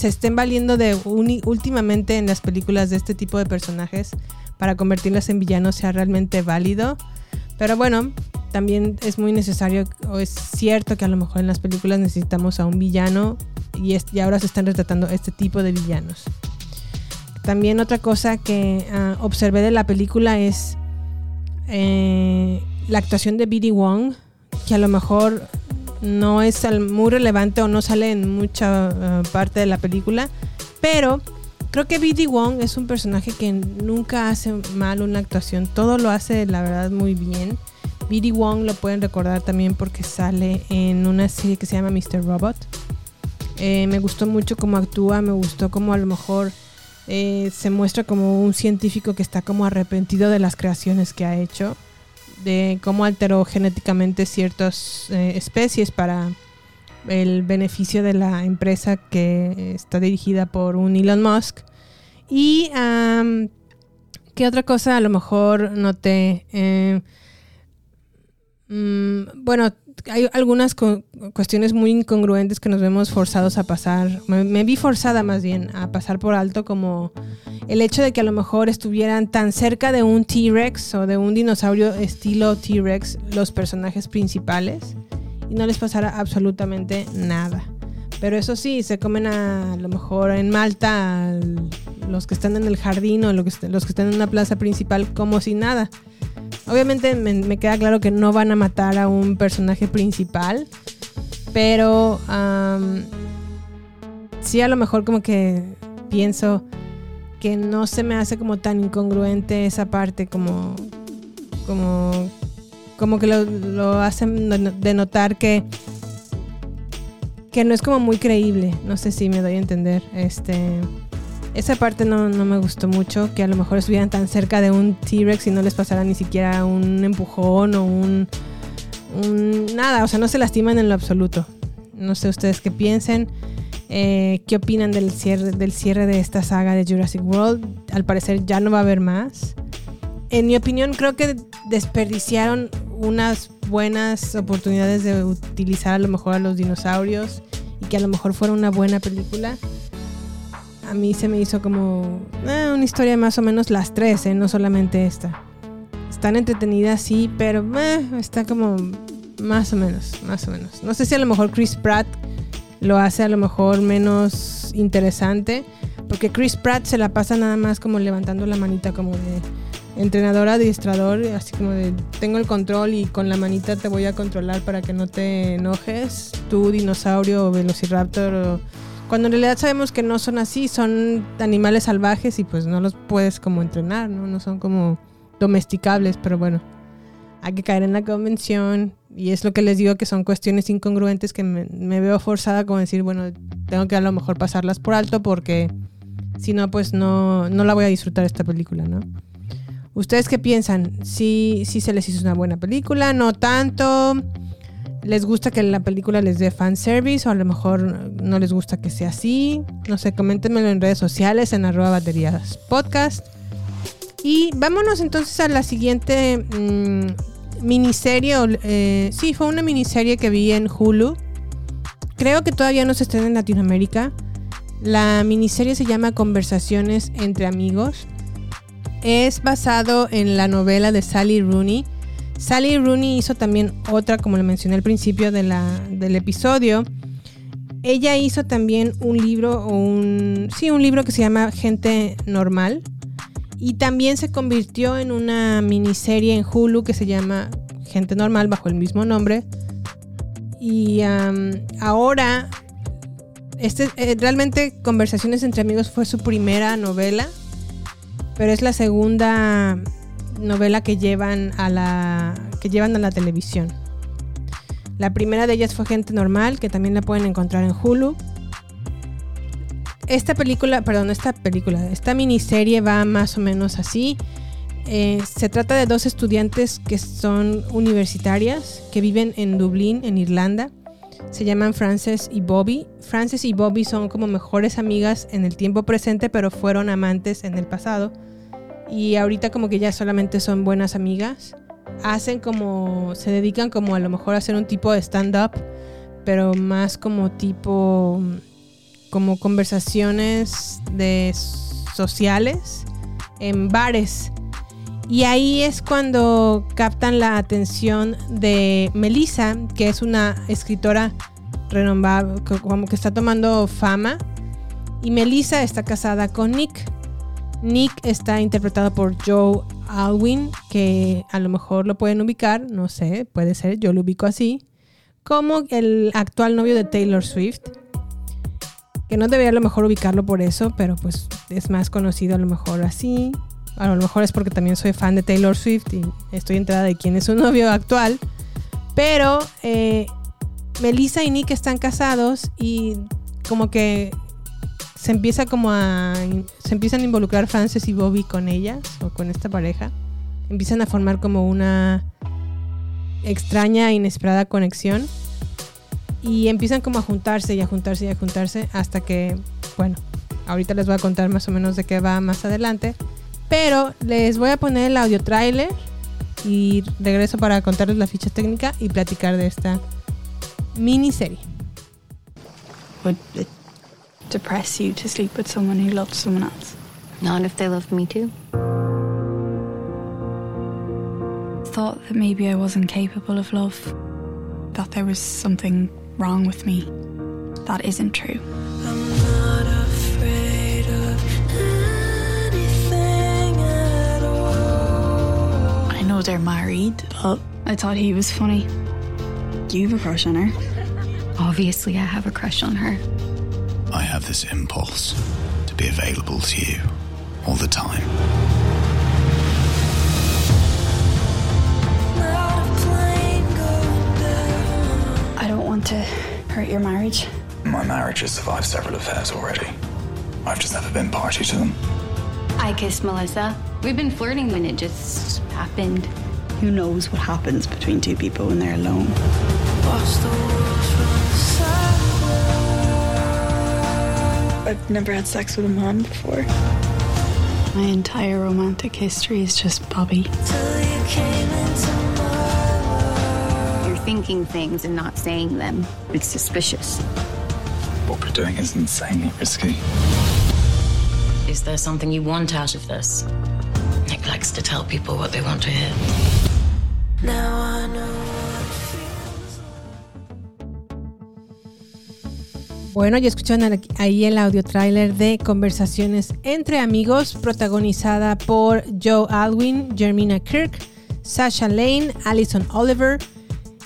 se estén valiendo de uni- últimamente en las películas de este tipo de personajes para convertirlos en villanos sea realmente válido. Pero bueno, también es muy necesario o es cierto que a lo mejor en las películas necesitamos a un villano y, es- y ahora se están retratando este tipo de villanos. También otra cosa que ah, observé de la película es eh, la actuación de B.D. Wong, que a lo mejor no es muy relevante o no sale en mucha ah, parte de la película, pero creo que B.D. Wong es un personaje que nunca hace mal una actuación, todo lo hace la verdad muy bien. B.D. Wong lo pueden recordar también porque sale en una serie que se llama Mr. Robot. Eh, me gustó mucho cómo actúa, me gustó cómo a lo mejor Eh, se muestra como un científico que está como arrepentido de las creaciones que ha hecho, de cómo alteró genéticamente ciertas eh, especies para el beneficio de la empresa que está dirigida por un Elon Musk. Y am, qué otra cosa a lo mejor noté. Eh, mm, bueno, hay algunas cu- cuestiones muy incongruentes que nos vemos forzados a pasar. Me, vi forzada más bien a pasar por alto como el hecho de que a lo mejor estuvieran tan cerca de un T-Rex o de un dinosaurio estilo T-Rex los personajes principales y no les pasara absolutamente nada. Pero eso sí, se comen a, lo mejor en Malta al- los que están en el jardín o los que están en una plaza principal como si nada. Obviamente me, queda claro que no van a matar a un personaje principal, pero sí a lo mejor como que pienso que no se me hace como tan incongruente esa parte como como como que lo, lo hacen de- de notar que que no es como muy creíble. No sé si me doy a entender este esa parte no, no me gustó mucho que a lo mejor estuvieran tan cerca de un T-Rex y no les pasara ni siquiera un empujón o un, nada o sea no se lastiman en lo absoluto no sé ustedes qué piensen eh, qué opinan del cierre, del cierre de esta saga de Jurassic World. Al parecer ya no va a haber más. En mi opinión creo que desperdiciaron unas buenas oportunidades de utilizar a lo mejor a los dinosaurios y que a lo mejor fuera una buena película. A mí se me hizo como eh, una historia más o menos las tres, eh, no solamente esta. Están entretenidas, sí, pero eh, está como más o menos, más o menos. No sé si a lo mejor Chris Pratt lo hace a lo mejor menos interesante, porque Chris Pratt se la pasa nada más como levantando la manita como de entrenador adiestrador, así como de tengo el control y con la manita te voy a controlar para que no te enojes, tú dinosaurio o velociraptor o cuando en realidad sabemos que no son así, son animales salvajes y pues no los puedes como entrenar, ¿no? No son como domesticables, pero bueno, hay que caer en la convención y es lo que les digo que son cuestiones incongruentes que me, veo forzada como decir, bueno, tengo que a lo mejor pasarlas por alto porque si no, pues no, no la voy a disfrutar esta película, ¿no? ¿Ustedes qué piensan? ¿Sí, sí se les hizo una buena película? ¿No tanto? ¿Les gusta que la película les dé fanservice o a lo mejor no les gusta que sea así? No sé, coméntenmelo en redes sociales en arroba baterías podcast. Y vámonos entonces a la siguiente mm, miniserie. eh, sí, fue una miniserie que vi en Hulu. Creo que todavía no se estrena en Latinoamérica. La miniserie se llama Conversaciones entre amigos. Es basado en la novela de Sally Rooney. Sally Rooney hizo también otra, como le mencioné al principio del episodio. Ella hizo también un libro, o un, sí, un libro que se llama Gente Normal. Y también se convirtió en una miniserie en Hulu que se llama Gente Normal bajo el mismo nombre. Y ahora, este, eh, realmente Conversaciones entre Amigos fue su primera novela, pero es la segunda novela que llevan a la, que llevan a la televisión. La primera de ellas fue Gente Normal, que también la pueden encontrar en Hulu. Esta película, perdón, esta película, esta miniserie va más o menos así. Eh, se trata de dos estudiantes que son universitarias, que viven en Dublín, en Irlanda. Se llaman Frances y Bobby. Frances y Bobby son como mejores amigas en el tiempo presente, pero fueron amantes en el pasado. Y ahorita como que ya solamente son buenas amigas. Hacen como, se dedican como a lo mejor a hacer un tipo de stand-up, pero más como tipo, como conversaciones de sociales en bares. Y ahí es cuando captan la atención de Melissa, que es una escritora renombrada, como que está tomando fama. Y Melissa está casada con Nick. Nick está interpretado por Joe Alwyn, que a lo mejor lo pueden ubicar, no sé, puede ser, yo lo ubico así, como el actual novio de Taylor Swift. Que no debería a lo mejor ubicarlo por eso, pero pues es más conocido a lo mejor así. A lo mejor es porque también soy fan de Taylor Swift y estoy enterada de quién es su novio actual. Pero eh, Melissa y Nick están casados y como que se empieza como se empiezan a involucrar Frances y Bobby con ellas o con esta pareja. Empiezan a formar como una extraña e inesperada conexión y empiezan como a juntarse y a juntarse y a juntarse hasta que, bueno, ahorita les voy a contar más o menos de qué va más adelante, pero les voy a poner el audio trailer y regreso para contarles la ficha técnica y platicar de esta miniserie. It depress you to sleep with someone who loved someone else? Not if they loved me too. Thought that maybe I wasn't capable of love, that there was something wrong with me. That isn't true. I know they're married, but I thought he was funny. Do you have a crush on her? Obviously, I have a crush on her. I have this impulse to be available to you all the time. I don't want to hurt your marriage. My marriage has survived several affairs already. I've just never been party to them. I kissed Melissa. We've been flirting when it just happened. Who knows what happens between two people when they're alone? I've never had sex with a man before. My entire romantic history is just Bobby. You're thinking things and not saying them. It's suspicious. What we're doing is insanely risky. Is there something you want out of this? Nick likes to tell people what they want to hear. Bueno, ya escucharon ahí el audio trailer de Conversaciones entre Amigos, protagonizada por Joe Alwyn, Jermina Kirk, Sasha Lane, Alison Oliver.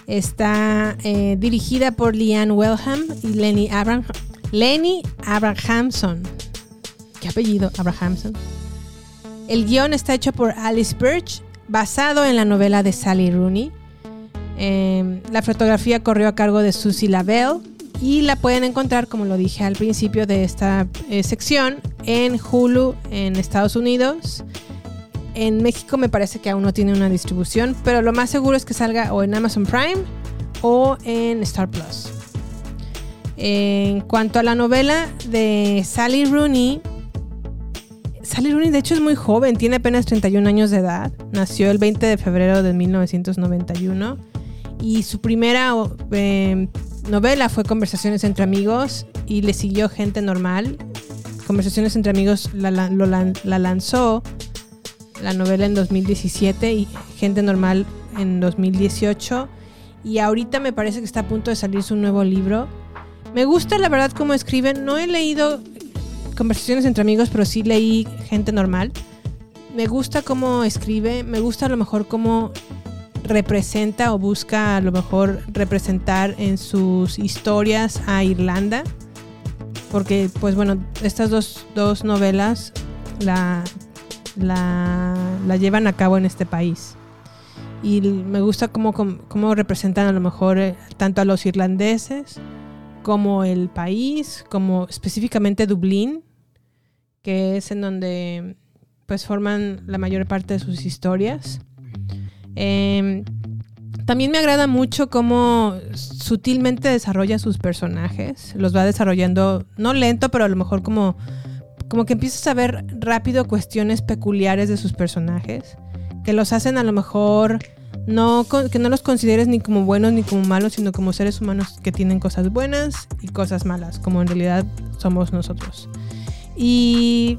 Está eh, dirigida por Leanne Wellham y Lenny, Abraham, Lenny Abrahamson. ¿Qué apellido? Abrahamson. El guion está hecho por Alice Birch, basado en la novela de Sally Rooney. Eh, la fotografía corrió a cargo de Susie Lavelle y la pueden encontrar, como lo dije al principio de esta eh, sección, en Hulu en Estados Unidos. En México me parece que aún no tiene una distribución, pero lo más seguro es que salga o en Amazon Prime o en Star Plus. En cuanto a la novela de Sally Rooney, Sally Rooney de hecho es muy joven, tiene apenas 31 años de edad. Nació el 20 de febrero de 1991 y su primera eh, novela fue Conversaciones entre amigos y le siguió Gente Normal. Conversaciones entre amigos la, lanzó la novela en 2017 y Gente Normal en 2018 y ahorita me parece que está a punto de salir su nuevo libro. Me gusta la verdad cómo escriben, no he leído Conversaciones entre amigos, pero sí leí Gente Normal. Me gusta cómo escribe, me gusta a lo mejor cómo representa o busca a lo mejor representar en sus historias a Irlanda. Porque, pues bueno, estas dos, dos novelas la, la, la llevan a cabo en este país. Y me gusta cómo, cómo, cómo representan a lo mejor eh, tanto a los irlandeses como el país, como específicamente Dublín, que es en donde pues forman la mayor parte de sus historias. Em, también me agrada mucho cómo sutilmente desarrolla sus personajes. Los va desarrollando, no lento, pero a lo mejor como, como que empiezas a ver rápido cuestiones peculiares de sus personajes. Que los hacen a lo mejor no que no los consideres ni como buenos ni como malos, sino como seres humanos que tienen cosas buenas y cosas malas, como en realidad somos nosotros. Y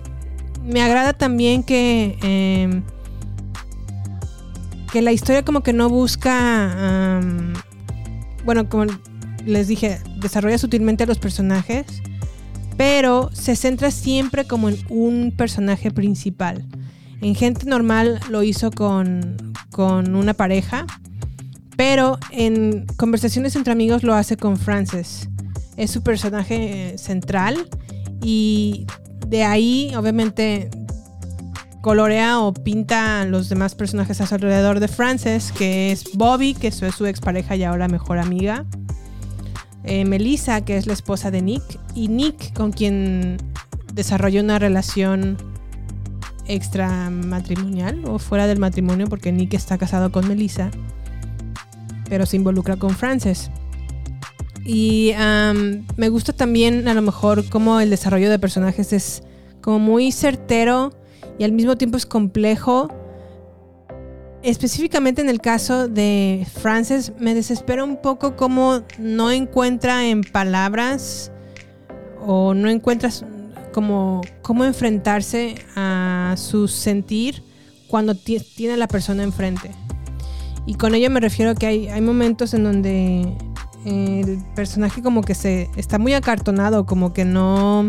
me agrada también que em, que la historia como que no busca, bueno, como les dije, desarrolla sutilmente a los personajes, pero se centra siempre como en un personaje principal. En Gente Normal lo hizo con, con una pareja, pero en Conversaciones entre Amigos lo hace con Frances. Es su personaje eh, central y de ahí obviamente colorea o pinta los demás personajes a su alrededor de Frances, que es Bobby, que es su expareja y ahora mejor amiga. Eh, Melissa, que es la esposa de Nick. Y Nick, con quien desarrolla una relación extramatrimonial o fuera del matrimonio porque Nick está casado con Melissa, pero se involucra con Frances. Y me gusta también a lo mejor como el desarrollo de personajes es como muy certero y al mismo tiempo es complejo. Específicamente en el caso de Frances me desespera un poco como no encuentra en palabras o no encuentras como cómo enfrentarse a su sentir cuando tiene a la persona enfrente. Y con ello me refiero a que hay, hay momentos en donde el personaje como que se está muy acartonado, como que no,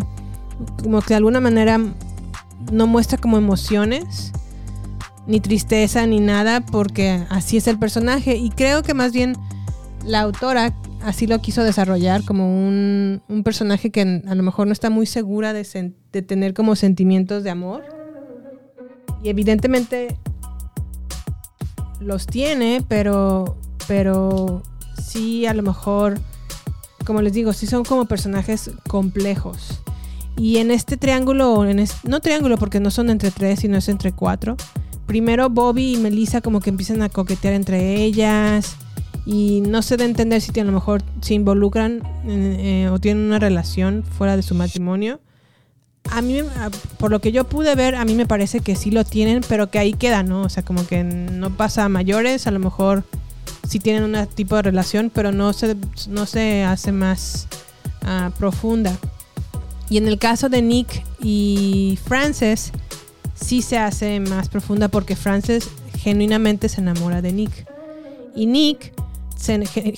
como que de alguna manera no muestra como emociones, ni tristeza, ni nada, porque así es el personaje. Y creo que más bien la autora así lo quiso desarrollar como un, un personaje que a lo mejor no está muy segura de, de tener como sentimientos de amor. Y evidentemente los tiene, pero, pero sí a lo mejor, como les digo, sí son como personajes complejos. Y en este triángulo, en no triángulo porque no son entre tres, sino es entre cuatro. Primero Bobby y Melissa como que empiezan a coquetear entre ellas y no se da a entender si a lo mejor se involucran eh, o tienen una relación fuera de su matrimonio. A mí, por lo que yo pude ver, a mí me parece que sí lo tienen, pero que ahí queda, ¿no? O sea, como que no pasa a mayores, a lo mejor sí tienen un tipo de relación, pero no se, no se hace más ah, profunda. Y en el caso de Nick y Frances, sí se hace más profunda porque Frances genuinamente se enamora de Nick. Y Nick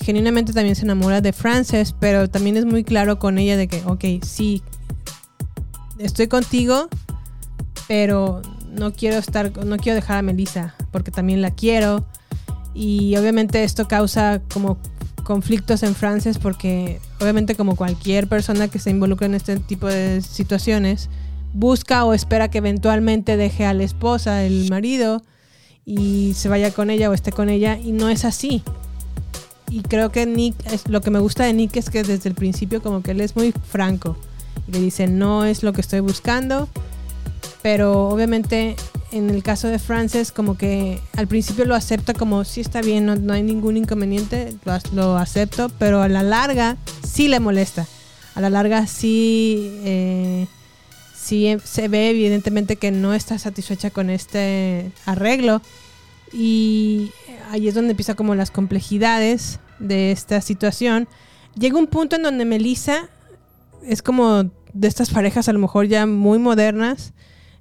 genuinamente también se enamora de Frances, pero también es muy claro con ella de que, ok, sí, estoy contigo, pero no quiero estar, no quiero dejar a Melissa, porque también la quiero y obviamente esto causa como conflictos en Frances porque obviamente como cualquier persona que se involucra en este tipo de situaciones busca o espera que eventualmente deje a la esposa, el marido y se vaya con ella o esté con ella y no es así. Y creo que Nick, es, lo que me gusta de Nick es que desde el principio como que él es muy franco y le dice no es lo que estoy buscando, pero obviamente en el caso de Frances, como que al principio lo acepta como si está bien, no, hay ningún inconveniente, lo, acepto, pero a la larga sí le molesta. A la larga sí, eh, sí se ve evidentemente que no está satisfecha con este arreglo. Y ahí es donde empieza como las complejidades de esta situación. Llega un punto en donde Melissa es como de estas parejas a lo mejor ya muy modernas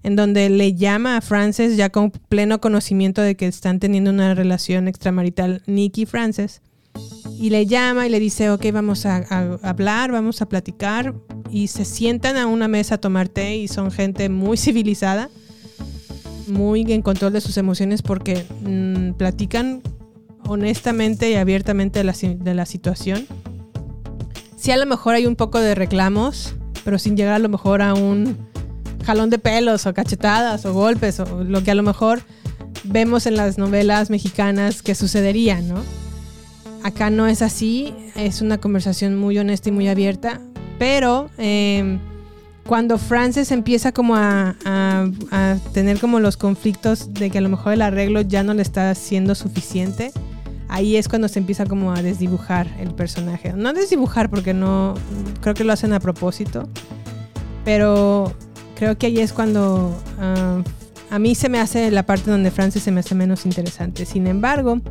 en donde le llama a Frances ya con pleno conocimiento de que están teniendo una relación extramarital Nick y Frances. Y le llama y le dice, ok, vamos a, hablar, vamos a platicar. Y se sientan a una mesa a tomar té y son gente muy civilizada, muy en control de sus emociones porque mm, platican honestamente y abiertamente de la, de la situación. Sí, a lo mejor hay un poco de reclamos, pero sin llegar a lo mejor a un jalón de pelos o cachetadas o golpes o lo que a lo mejor vemos en las novelas mexicanas que sucedería, ¿no? Acá no es así, es una conversación muy honesta y muy abierta, pero em, cuando Frances empieza como a, a, tener como los conflictos de que a lo mejor el arreglo ya no le está siendo suficiente, ahí es cuando se empieza como a desdibujar el personaje. No desdibujar porque no, creo que lo hacen a propósito, pero creo que ahí es cuando ah, a mí se me hace la parte donde Francis se me hace menos interesante. Sin embargo,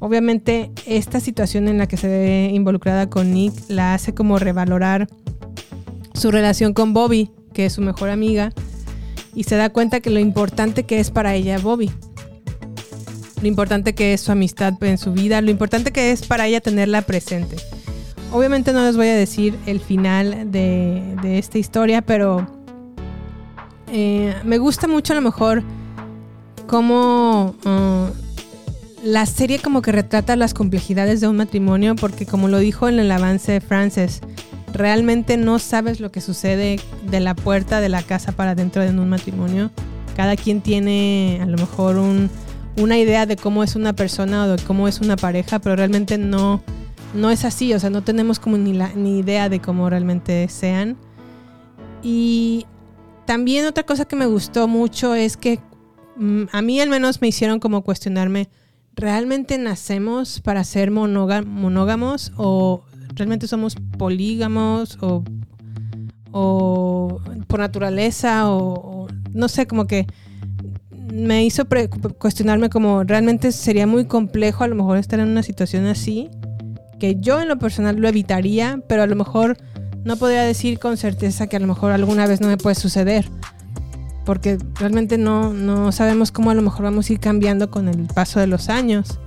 obviamente esta situación en la que se ve involucrada con Nick la hace como revalorar su relación con Bobby, que es su mejor amiga, y se da cuenta que lo importante que es para ella Bobby. Lo importante que es su amistad en su vida, lo importante que es para ella tenerla presente. Obviamente no les voy a decir el final de, de esta historia, pero eh, me gusta mucho a lo mejor cómo uh, la serie como que retrata las complejidades de un matrimonio, porque como lo dijo en el avance de Frances, realmente no sabes lo que sucede de la puerta de la casa para dentro de un matrimonio. Cada quien tiene a lo mejor una idea de cómo es una persona o de cómo es una pareja, pero realmente no, no es así, o sea, no tenemos como ni, la, ni idea de cómo realmente sean. Y también otra cosa que me gustó mucho es que mm, a mí al menos me hicieron como cuestionarme, ¿realmente nacemos para ser monóga- monógamos o realmente somos polígamos o, por naturaleza o, o no sé, como que me hizo cuestionarme como realmente sería muy complejo a lo mejor estar en una situación así, que yo en lo personal lo evitaría, pero a lo mejor no podría decir con certeza que a lo mejor alguna vez no me puede suceder. Porque realmente no, no sabemos cómo a lo mejor vamos a ir cambiando con el paso de los años.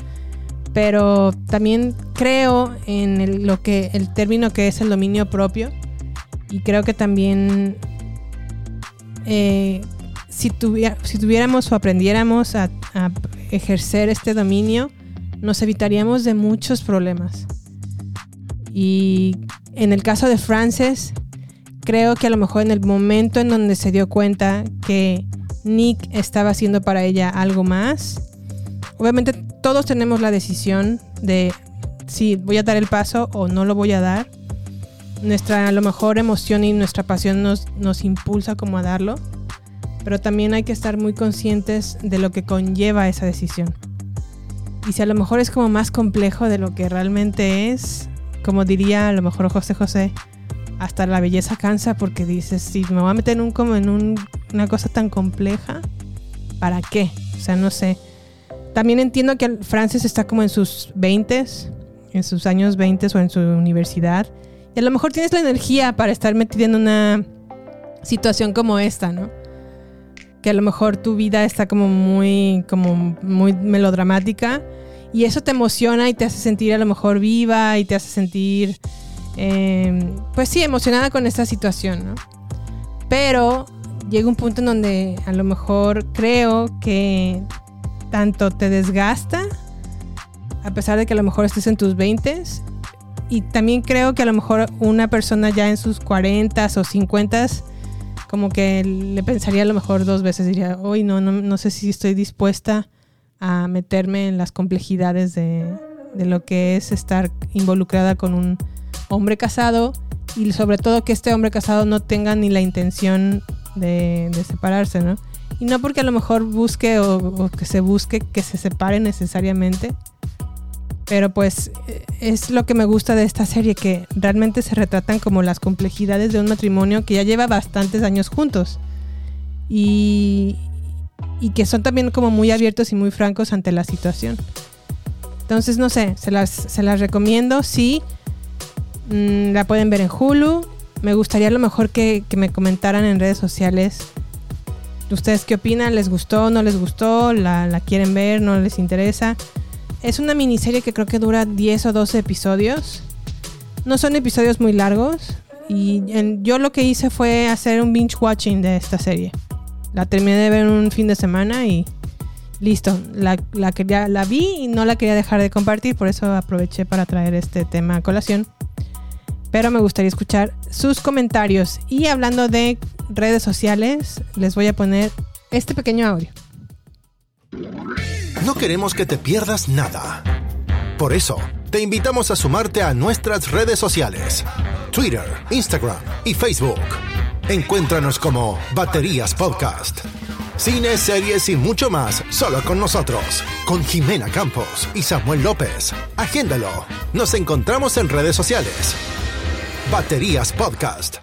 Pero también creo en el, lo que, el término que es el dominio propio. Y creo que también eh, si, tuviéramos o aprendiéramos a, a ejercer este dominio, nos evitaríamos de muchos problemas. Y en el caso de Frances, creo que a lo mejor en el momento en donde se dio cuenta que Nick estaba haciendo para ella algo más, obviamente todos tenemos la decisión de si voy a dar el paso o no lo voy a dar. Nuestra a lo mejor emoción y nuestra pasión nos, nos impulsa como a darlo, pero también hay que estar muy conscientes de lo que conlleva esa decisión. Y si a lo mejor es como más complejo de lo que realmente es, como diría a lo mejor José José, hasta la belleza cansa porque dices, si me voy a meter en un, como en un- una cosa tan compleja, ¿para qué? O sea, no sé. También entiendo que Frances está como en sus 20 en sus años 20 o en su universidad. Y a lo mejor tienes la energía para estar metida en una situación como esta, ¿no? Que a lo mejor tu vida está como muy, como muy melodramática. Y eso te emociona y te hace sentir a lo mejor viva y te hace sentir, eh, pues sí, emocionada con esta situación, ¿no? Pero llega un punto en donde a lo mejor creo que tanto te desgasta, a pesar de que a lo mejor estés en tus 20 y también creo que a lo mejor una persona ya en sus 40 o 50 como que le pensaría a lo mejor dos veces, diría, hoy no, no, no sé si estoy dispuesta a meterme en las complejidades de, de lo que es estar involucrada con un hombre casado y sobre todo que este hombre casado no tenga ni la intención de, de separarse, ¿no? Y no porque a lo mejor busque o, que se busque que se separe necesariamente, pero pues eh, es lo que me gusta de esta serie, que realmente se retratan como las complejidades de un matrimonio que ya lleva bastantes años juntos. Y, y que son también como muy abiertos y muy francos ante la situación. Entonces, no sé, se las, recomiendo, sí. Mm, la pueden ver en Hulu. Me gustaría a lo mejor que, me comentaran en redes sociales. ¿Ustedes qué opinan? ¿Les gustó? ¿No les gustó? ¿La, quieren ver? ¿No les interesa? Es una miniserie que creo que dura 10 o 12 episodios. No son episodios muy largos. Y yo lo que hice fue hacer un binge watching de esta serie. La terminé de ver un fin de semana y listo. La, la, quería, la vi y no la quería dejar de compartir. Por eso aproveché para traer este tema a colación. Pero me gustaría escuchar sus comentarios. Y hablando de redes sociales, les voy a poner este pequeño audio. No queremos que te pierdas nada. Por eso, te invitamos a sumarte a nuestras redes sociales. Twitter, Instagram y Facebook. Encuéntranos como Baterías Podcast. Cine, series y mucho más solo con nosotros. Con Jimena Campos y Samuel López. Agéndalo. Nos encontramos en redes sociales. Baterías Podcast.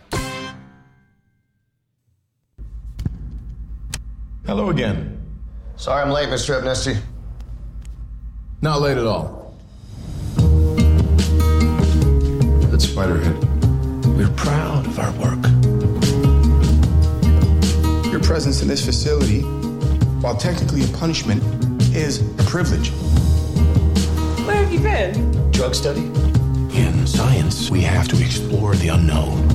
Hello again. Sorry I'm late, Mr. Amnesty. Not late at all. That's Spiderhead. We're proud of our work. Your presence in this facility, while technically a punishment, is a privilege. Where have you been? Drug study? In science, we have to explore the unknown.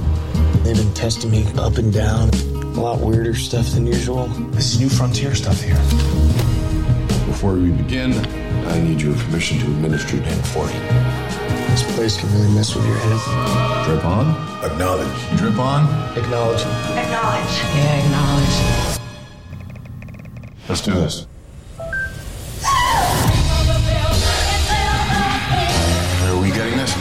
They've been testing me up and down. A lot weirder stuff than usual. This is new frontier stuff here. Before we begin, I need your permission to administer Dan 40. This place can really mess with your head. Drip on? Acknowledge. Drip on? Acknowledge. Acknowledge. Yeah, acknowledge. Let's do this. Are we getting this?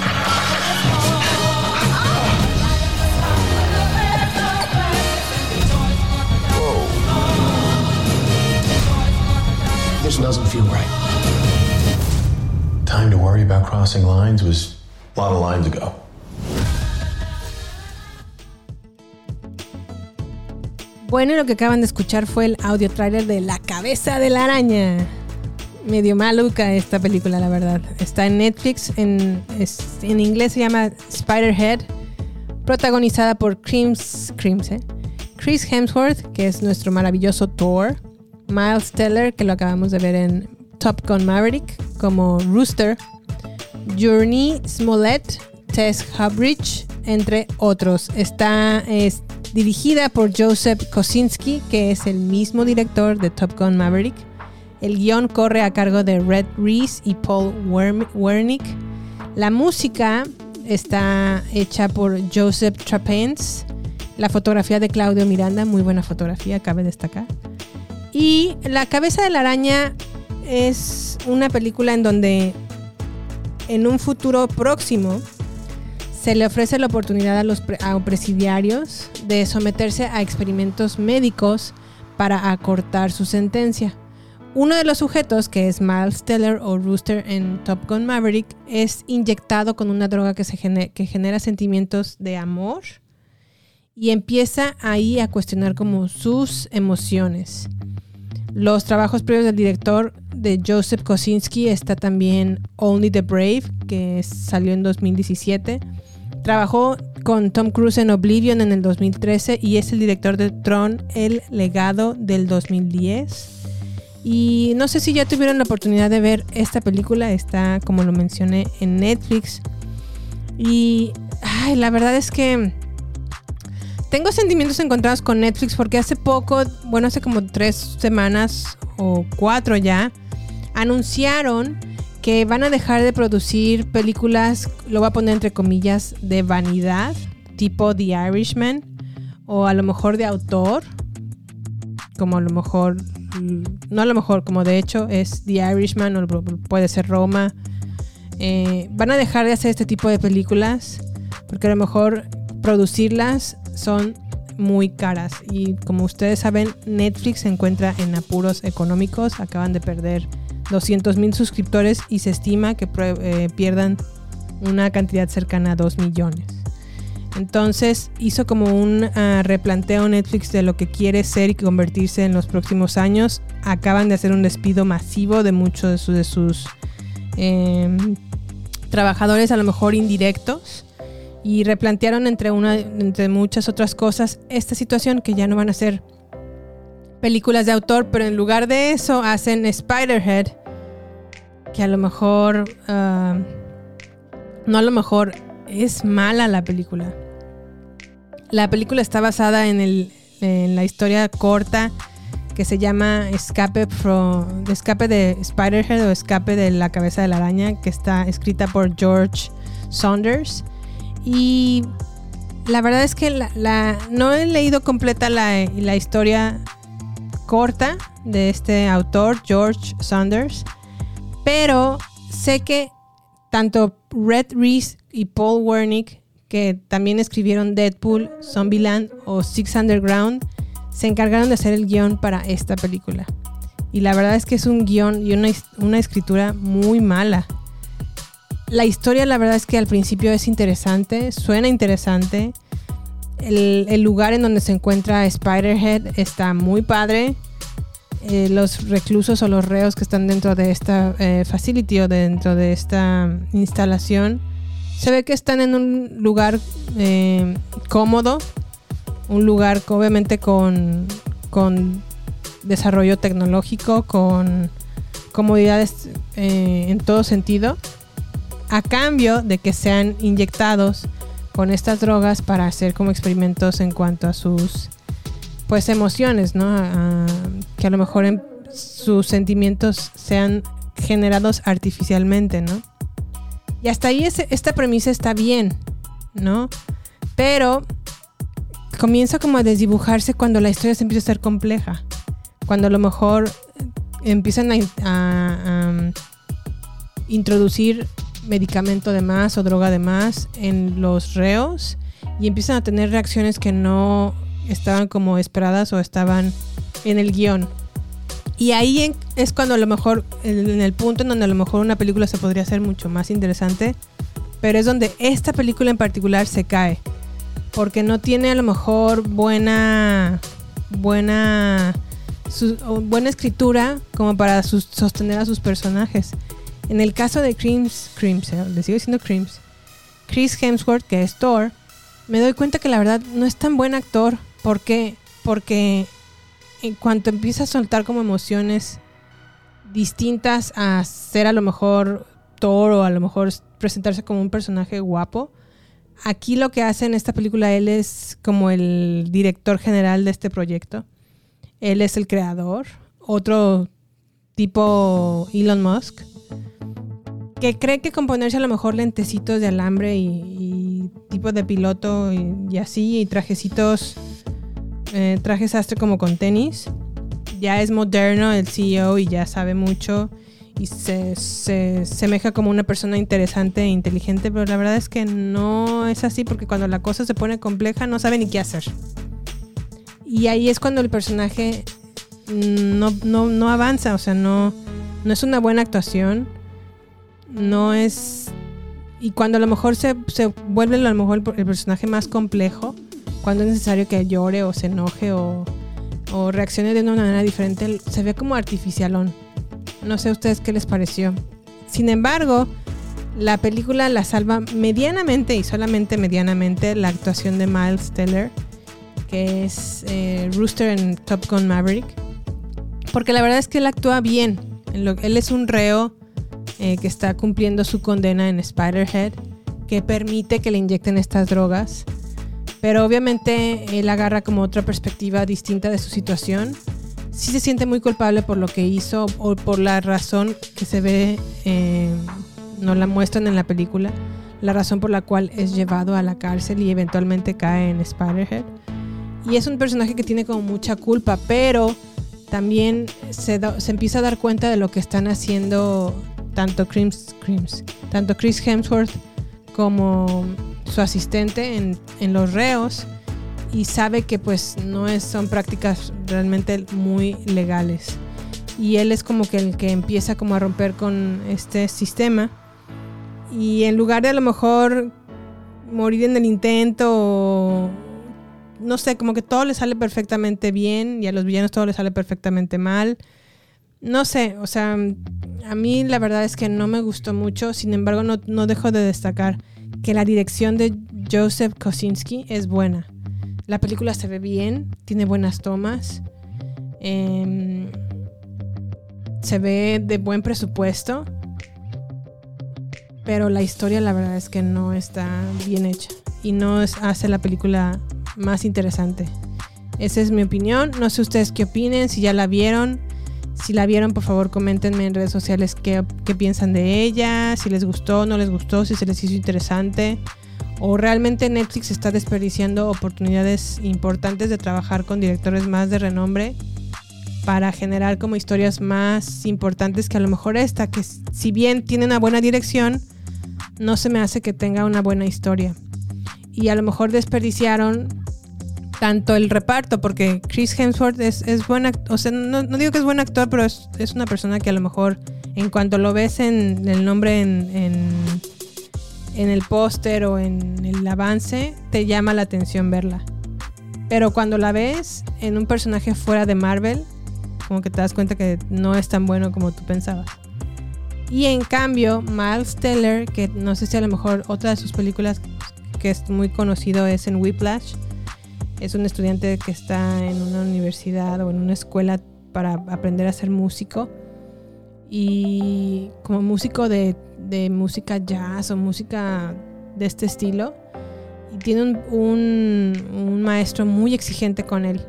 Whoa. This doesn't feel right. Time to worry about crossing lines was a lot of lines ago. Bueno, lo que acaban de escuchar fue el audio trailer de La cabeza de la araña. Medio maluca esta película, la verdad. Está en Netflix, en, en inglés se llama Spiderhead, protagonizada por Crims, Crims, ¿eh? Chris Hemsworth, que es nuestro maravilloso Thor, Miles Teller, que lo acabamos de ver en Top Gun Maverick, como Rooster, Journey Smollett, Tess Hubbridge, entre otros. Está es dirigida por Joseph Kosinski, que es el mismo director de Top Gun Maverick. El guion corre a cargo de Red Reese y Paul Wernick. La música está hecha por Joseph Trapens. La fotografía de Claudio Miranda, muy buena fotografía, cabe destacar. Y La cabeza de la araña es una película en donde en un futuro próximo se le ofrece la oportunidad a los presidiarios de someterse a experimentos médicos para acortar su sentencia. Uno de los sujetos, que es Miles Teller o Rooster en Top Gun Maverick, es inyectado con una droga que, se que genera sentimientos de amor y empieza ahí a cuestionar como sus emociones. Los trabajos previos del director de Joseph Kosinski está también Only the Brave, que salió en 2017. Trabajó con Tom Cruise en Oblivion en el 2013 y es el director de Tron, El legado del 2010. Y no sé si ya tuvieron la oportunidad de ver esta película, está como lo mencioné en Netflix. Y ay, la verdad es que tengo sentimientos encontrados con Netflix porque hace poco, bueno, hace como tres semanas o cuatro ya, anunciaron que van a dejar de producir películas, lo voy a poner entre comillas, de vanidad, tipo The Irishman, o a lo mejor de autor, como a lo mejor, no a lo mejor, como de hecho es The Irishman o puede ser Roma. Eh, van a dejar de hacer este tipo de películas porque a lo mejor producirlas son muy caras y como ustedes saben Netflix se encuentra en apuros económicos acaban de perder 200 mil suscriptores y se estima que eh, pierdan una cantidad cercana a 2 millones. Entonces hizo como un ah, replanteo Netflix de lo que quiere ser y convertirse en los próximos años. Acaban de hacer un despido masivo de muchos de sus, de sus em, trabajadores a lo mejor indirectos y replantearon entre una entre muchas otras cosas esta situación que ya no van a ser películas de autor, pero en lugar de eso hacen Spiderhead, que a lo mejor ah, no a lo mejor es mala la película. La película está basada en, el, en la historia corta que se llama Escape, from, Escape de Spiderhead o Escape de la cabeza de la araña, que está escrita por George Saunders. Y la verdad es que la, no he leído completa la, la historia corta de este autor, George Saunders, pero sé que tanto Red Reese y Paul Wernick, que también escribieron Deadpool, Zombieland o Six Underground, se encargaron de hacer el guion para esta película. Y la verdad es que es un guion y una, una escritura muy mala. La historia, la verdad es que al principio es interesante, suena interesante. El, lugar en donde se encuentra Spiderhead está muy padre. Eh, los reclusos o los reos que están dentro de esta eh, facility o dentro de esta instalación se ve que están en un lugar eh, cómodo, un lugar obviamente con, con desarrollo tecnológico, con comodidades en todo sentido, a cambio de que sean inyectados con estas drogas para hacer como experimentos en cuanto a sus pues emociones, ¿no? Que a lo mejor en- sus sentimientos sean generados artificialmente, ¿no? Y hasta ahí esta premisa está bien, ¿no? Pero comienza como a desdibujarse cuando la historia se empieza a ser compleja. Cuando a lo mejor empiezan a, a- a introducir medicamento de más o droga de más en los reos y empiezan a tener reacciones que no estaban como esperadas o estaban en el guion. Y ahí es cuando a lo mejor, en el punto en donde a lo mejor una película se podría hacer mucho más interesante, pero es donde esta película en particular se cae, porque no tiene a lo mejor buena, buena, su- buena escritura como para sus- sostener a sus personajes. En el caso de Crims, Crims, eh, le sigo diciendo Crims, Chris Hemsworth, que es Thor, me doy cuenta que la verdad no es tan buen actor. ¿Por qué? Porque en cuanto empieza a soltar como emociones distintas a ser a lo mejor Thor o a lo mejor presentarse como un personaje guapo, aquí lo que hace en esta película él es como el director general de este proyecto. Él es el creador, otro tipo Elon Musk, que cree que con ponerse a lo mejor lentecitos de alambre y, tipo de piloto y, así, y trajecitos, eh, trajes sastre como con tenis, ya es moderno el CEO y ya sabe mucho y se, se semeja como una persona interesante e inteligente, pero la verdad es que no es así porque cuando la cosa se pone compleja no sabe ni qué hacer. Y ahí es cuando el personaje no, no, no avanza, o sea, no, no es una buena actuación, no es... Y cuando a lo mejor se, se vuelve a lo mejor el personaje más complejo, cuando es necesario que llore o se enoje o, o reaccione de una manera diferente, se ve como artificialón. No sé a ustedes qué les pareció. Sin embargo, la película la salva medianamente y solamente medianamente la actuación de Miles Teller, que es eh, Rooster en Top Gun Maverick. Porque la verdad es que él actúa bien. Él es un reo eh, que está cumpliendo su condena en Spiderhead, que permite que le inyecten estas drogas. Pero obviamente él agarra como otra perspectiva distinta de su situación. Sí se siente muy culpable por lo que hizo o por la razón que se ve, eh, no la muestran en la película, la razón por la cual es llevado a la cárcel y eventualmente cae en Spiderhead. Y es un personaje que tiene como mucha culpa, pero también se, da- se empieza a dar cuenta de lo que están haciendo tanto Crims, tanto Chris Hemsworth como su asistente en, en los reos y sabe que pues no es, son prácticas realmente muy legales. Y él es como que el que empieza como a romper con este sistema. Y en lugar de a lo mejor morir en el intento no sé, como que todo le sale perfectamente bien y a los villanos todo le sale perfectamente mal. No sé, o sea, a mí la verdad es que no me gustó mucho, sin embargo no, no dejo de destacar que la dirección de Joseph Kosinski es buena. La película se ve bien, tiene buenas tomas, em, se ve de buen presupuesto, pero la historia la verdad es que no está bien hecha y no es- hace la película más interesante. Esa es mi opinión. No sé ustedes qué opinen, si ya la vieron. Si la vieron, por favor, coméntenme en redes sociales qué, qué piensan de ella, si les gustó, no les gustó, si se les hizo interesante. O realmente Netflix está desperdiciando oportunidades importantes de trabajar con directores más de renombre para generar como historias más importantes que a lo mejor esta, que si bien tiene una buena dirección, no se me hace que tenga una buena historia. Y a lo mejor desperdiciaron tanto el reparto, porque Chris Hemsworth es, es buen actor, o sea, no, no digo que es buen actor, pero es, es una persona que a lo mejor en cuanto lo ves en el nombre en, en, en el póster o en el avance, te llama la atención verla. Pero cuando la ves en un personaje fuera de Marvel, como que te das cuenta que no es tan bueno como tú pensabas. Y en cambio, Miles Teller, que no sé si a lo mejor otra de sus películas que es muy conocido es en Whiplash, es un estudiante que está en una universidad o en una escuela para aprender a ser músico. Y como músico de, música jazz o música de este estilo. Y tiene un maestro muy exigente con él.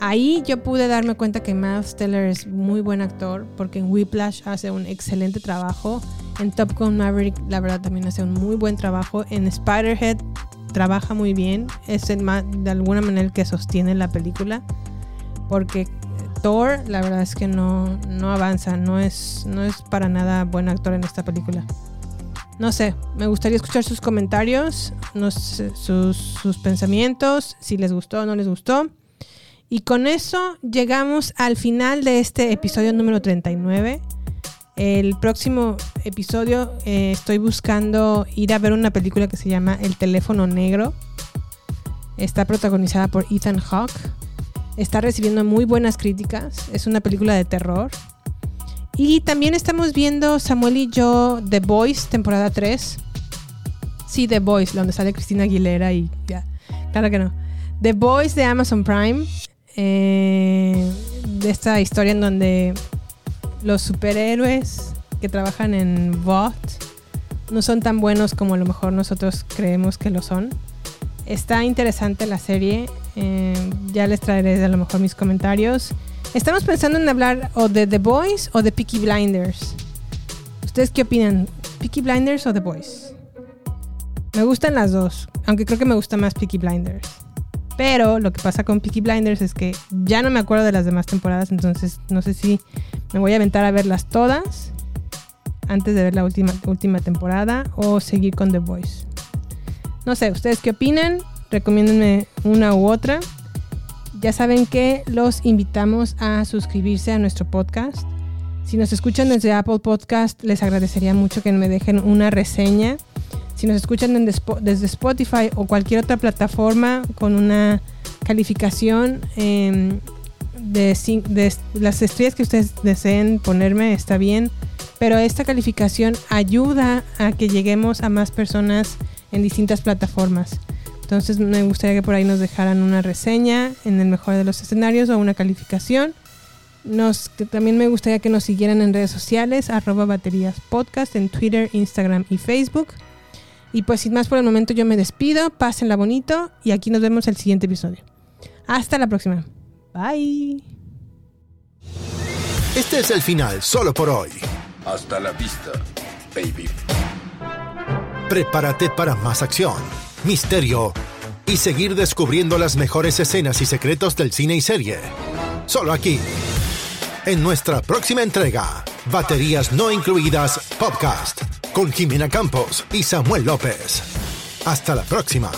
Ahí yo pude darme cuenta que Miles Teller es muy buen actor porque en Whiplash hace un excelente trabajo. En Top Gun Maverick la verdad también hace un muy buen trabajo. En Spiderhead trabaja muy bien. Es el ma- de alguna manera el que sostiene la película. Porque Thor la verdad es que no, no avanza. No es, no es para nada buen actor en esta película. No sé, me gustaría escuchar sus comentarios, sus, sus pensamientos, si les gustó o no les gustó. Y con eso llegamos al final de este episodio número 39. El próximo episodio eh, estoy buscando ir a ver una película que se llama El teléfono negro. Está protagonizada por Ethan Hawke. Está recibiendo muy buenas críticas. Es una película de terror. Y también estamos viendo Samuel y yo The Boys, temporada 3. Sí, The Boys, donde sale Cristina Aguilera y ya. Claro que no. The Boys de Amazon Prime. Eh, de esta historia en donde los superhéroes que trabajan en Bot no son tan buenos como a lo mejor nosotros creemos que lo son. Está interesante la serie. Eh, ya les traeré a lo mejor mis comentarios. Estamos pensando en hablar o de The Boys o de Peaky Blinders. ¿Ustedes qué opinan? ¿Peaky Blinders o The Boys? Me gustan las dos, aunque creo que me gusta más Peaky Blinders. Pero lo que pasa con Peaky Blinders es que ya no me acuerdo de las demás temporadas, entonces no sé si me voy a aventar a verlas todas antes de ver la última, última temporada o seguir con The Voice. No sé, ¿ustedes qué opinan? Recomiéndenme una u otra. Ya saben que los invitamos a suscribirse a nuestro podcast. Si nos escuchan desde Apple Podcast, les agradecería mucho que me dejen una reseña. Si nos escuchan desde Spotify o cualquier otra plataforma con una calificación em, de, las estrellas que ustedes deseen ponerme, está bien. Pero esta calificación ayuda a que lleguemos a más personas en distintas plataformas. Entonces me gustaría que por ahí nos dejaran una reseña en el mejor de los escenarios o una calificación. También me gustaría que nos siguieran en redes sociales, arroba baterías podcast en Twitter, Instagram y Facebook. Y pues sin más por el momento yo me despido, pásenla bonito y aquí nos vemos el siguiente episodio. Hasta la próxima. Bye. Este es el final, solo por hoy. Hasta la vista, baby. Prepárate para más acción, misterio y seguir descubriendo las mejores escenas y secretos del cine y serie. Solo aquí, en nuestra próxima entrega, Baterías No Incluidas Podcast, con Jimena Campos y Samuel López. Hasta la próxima.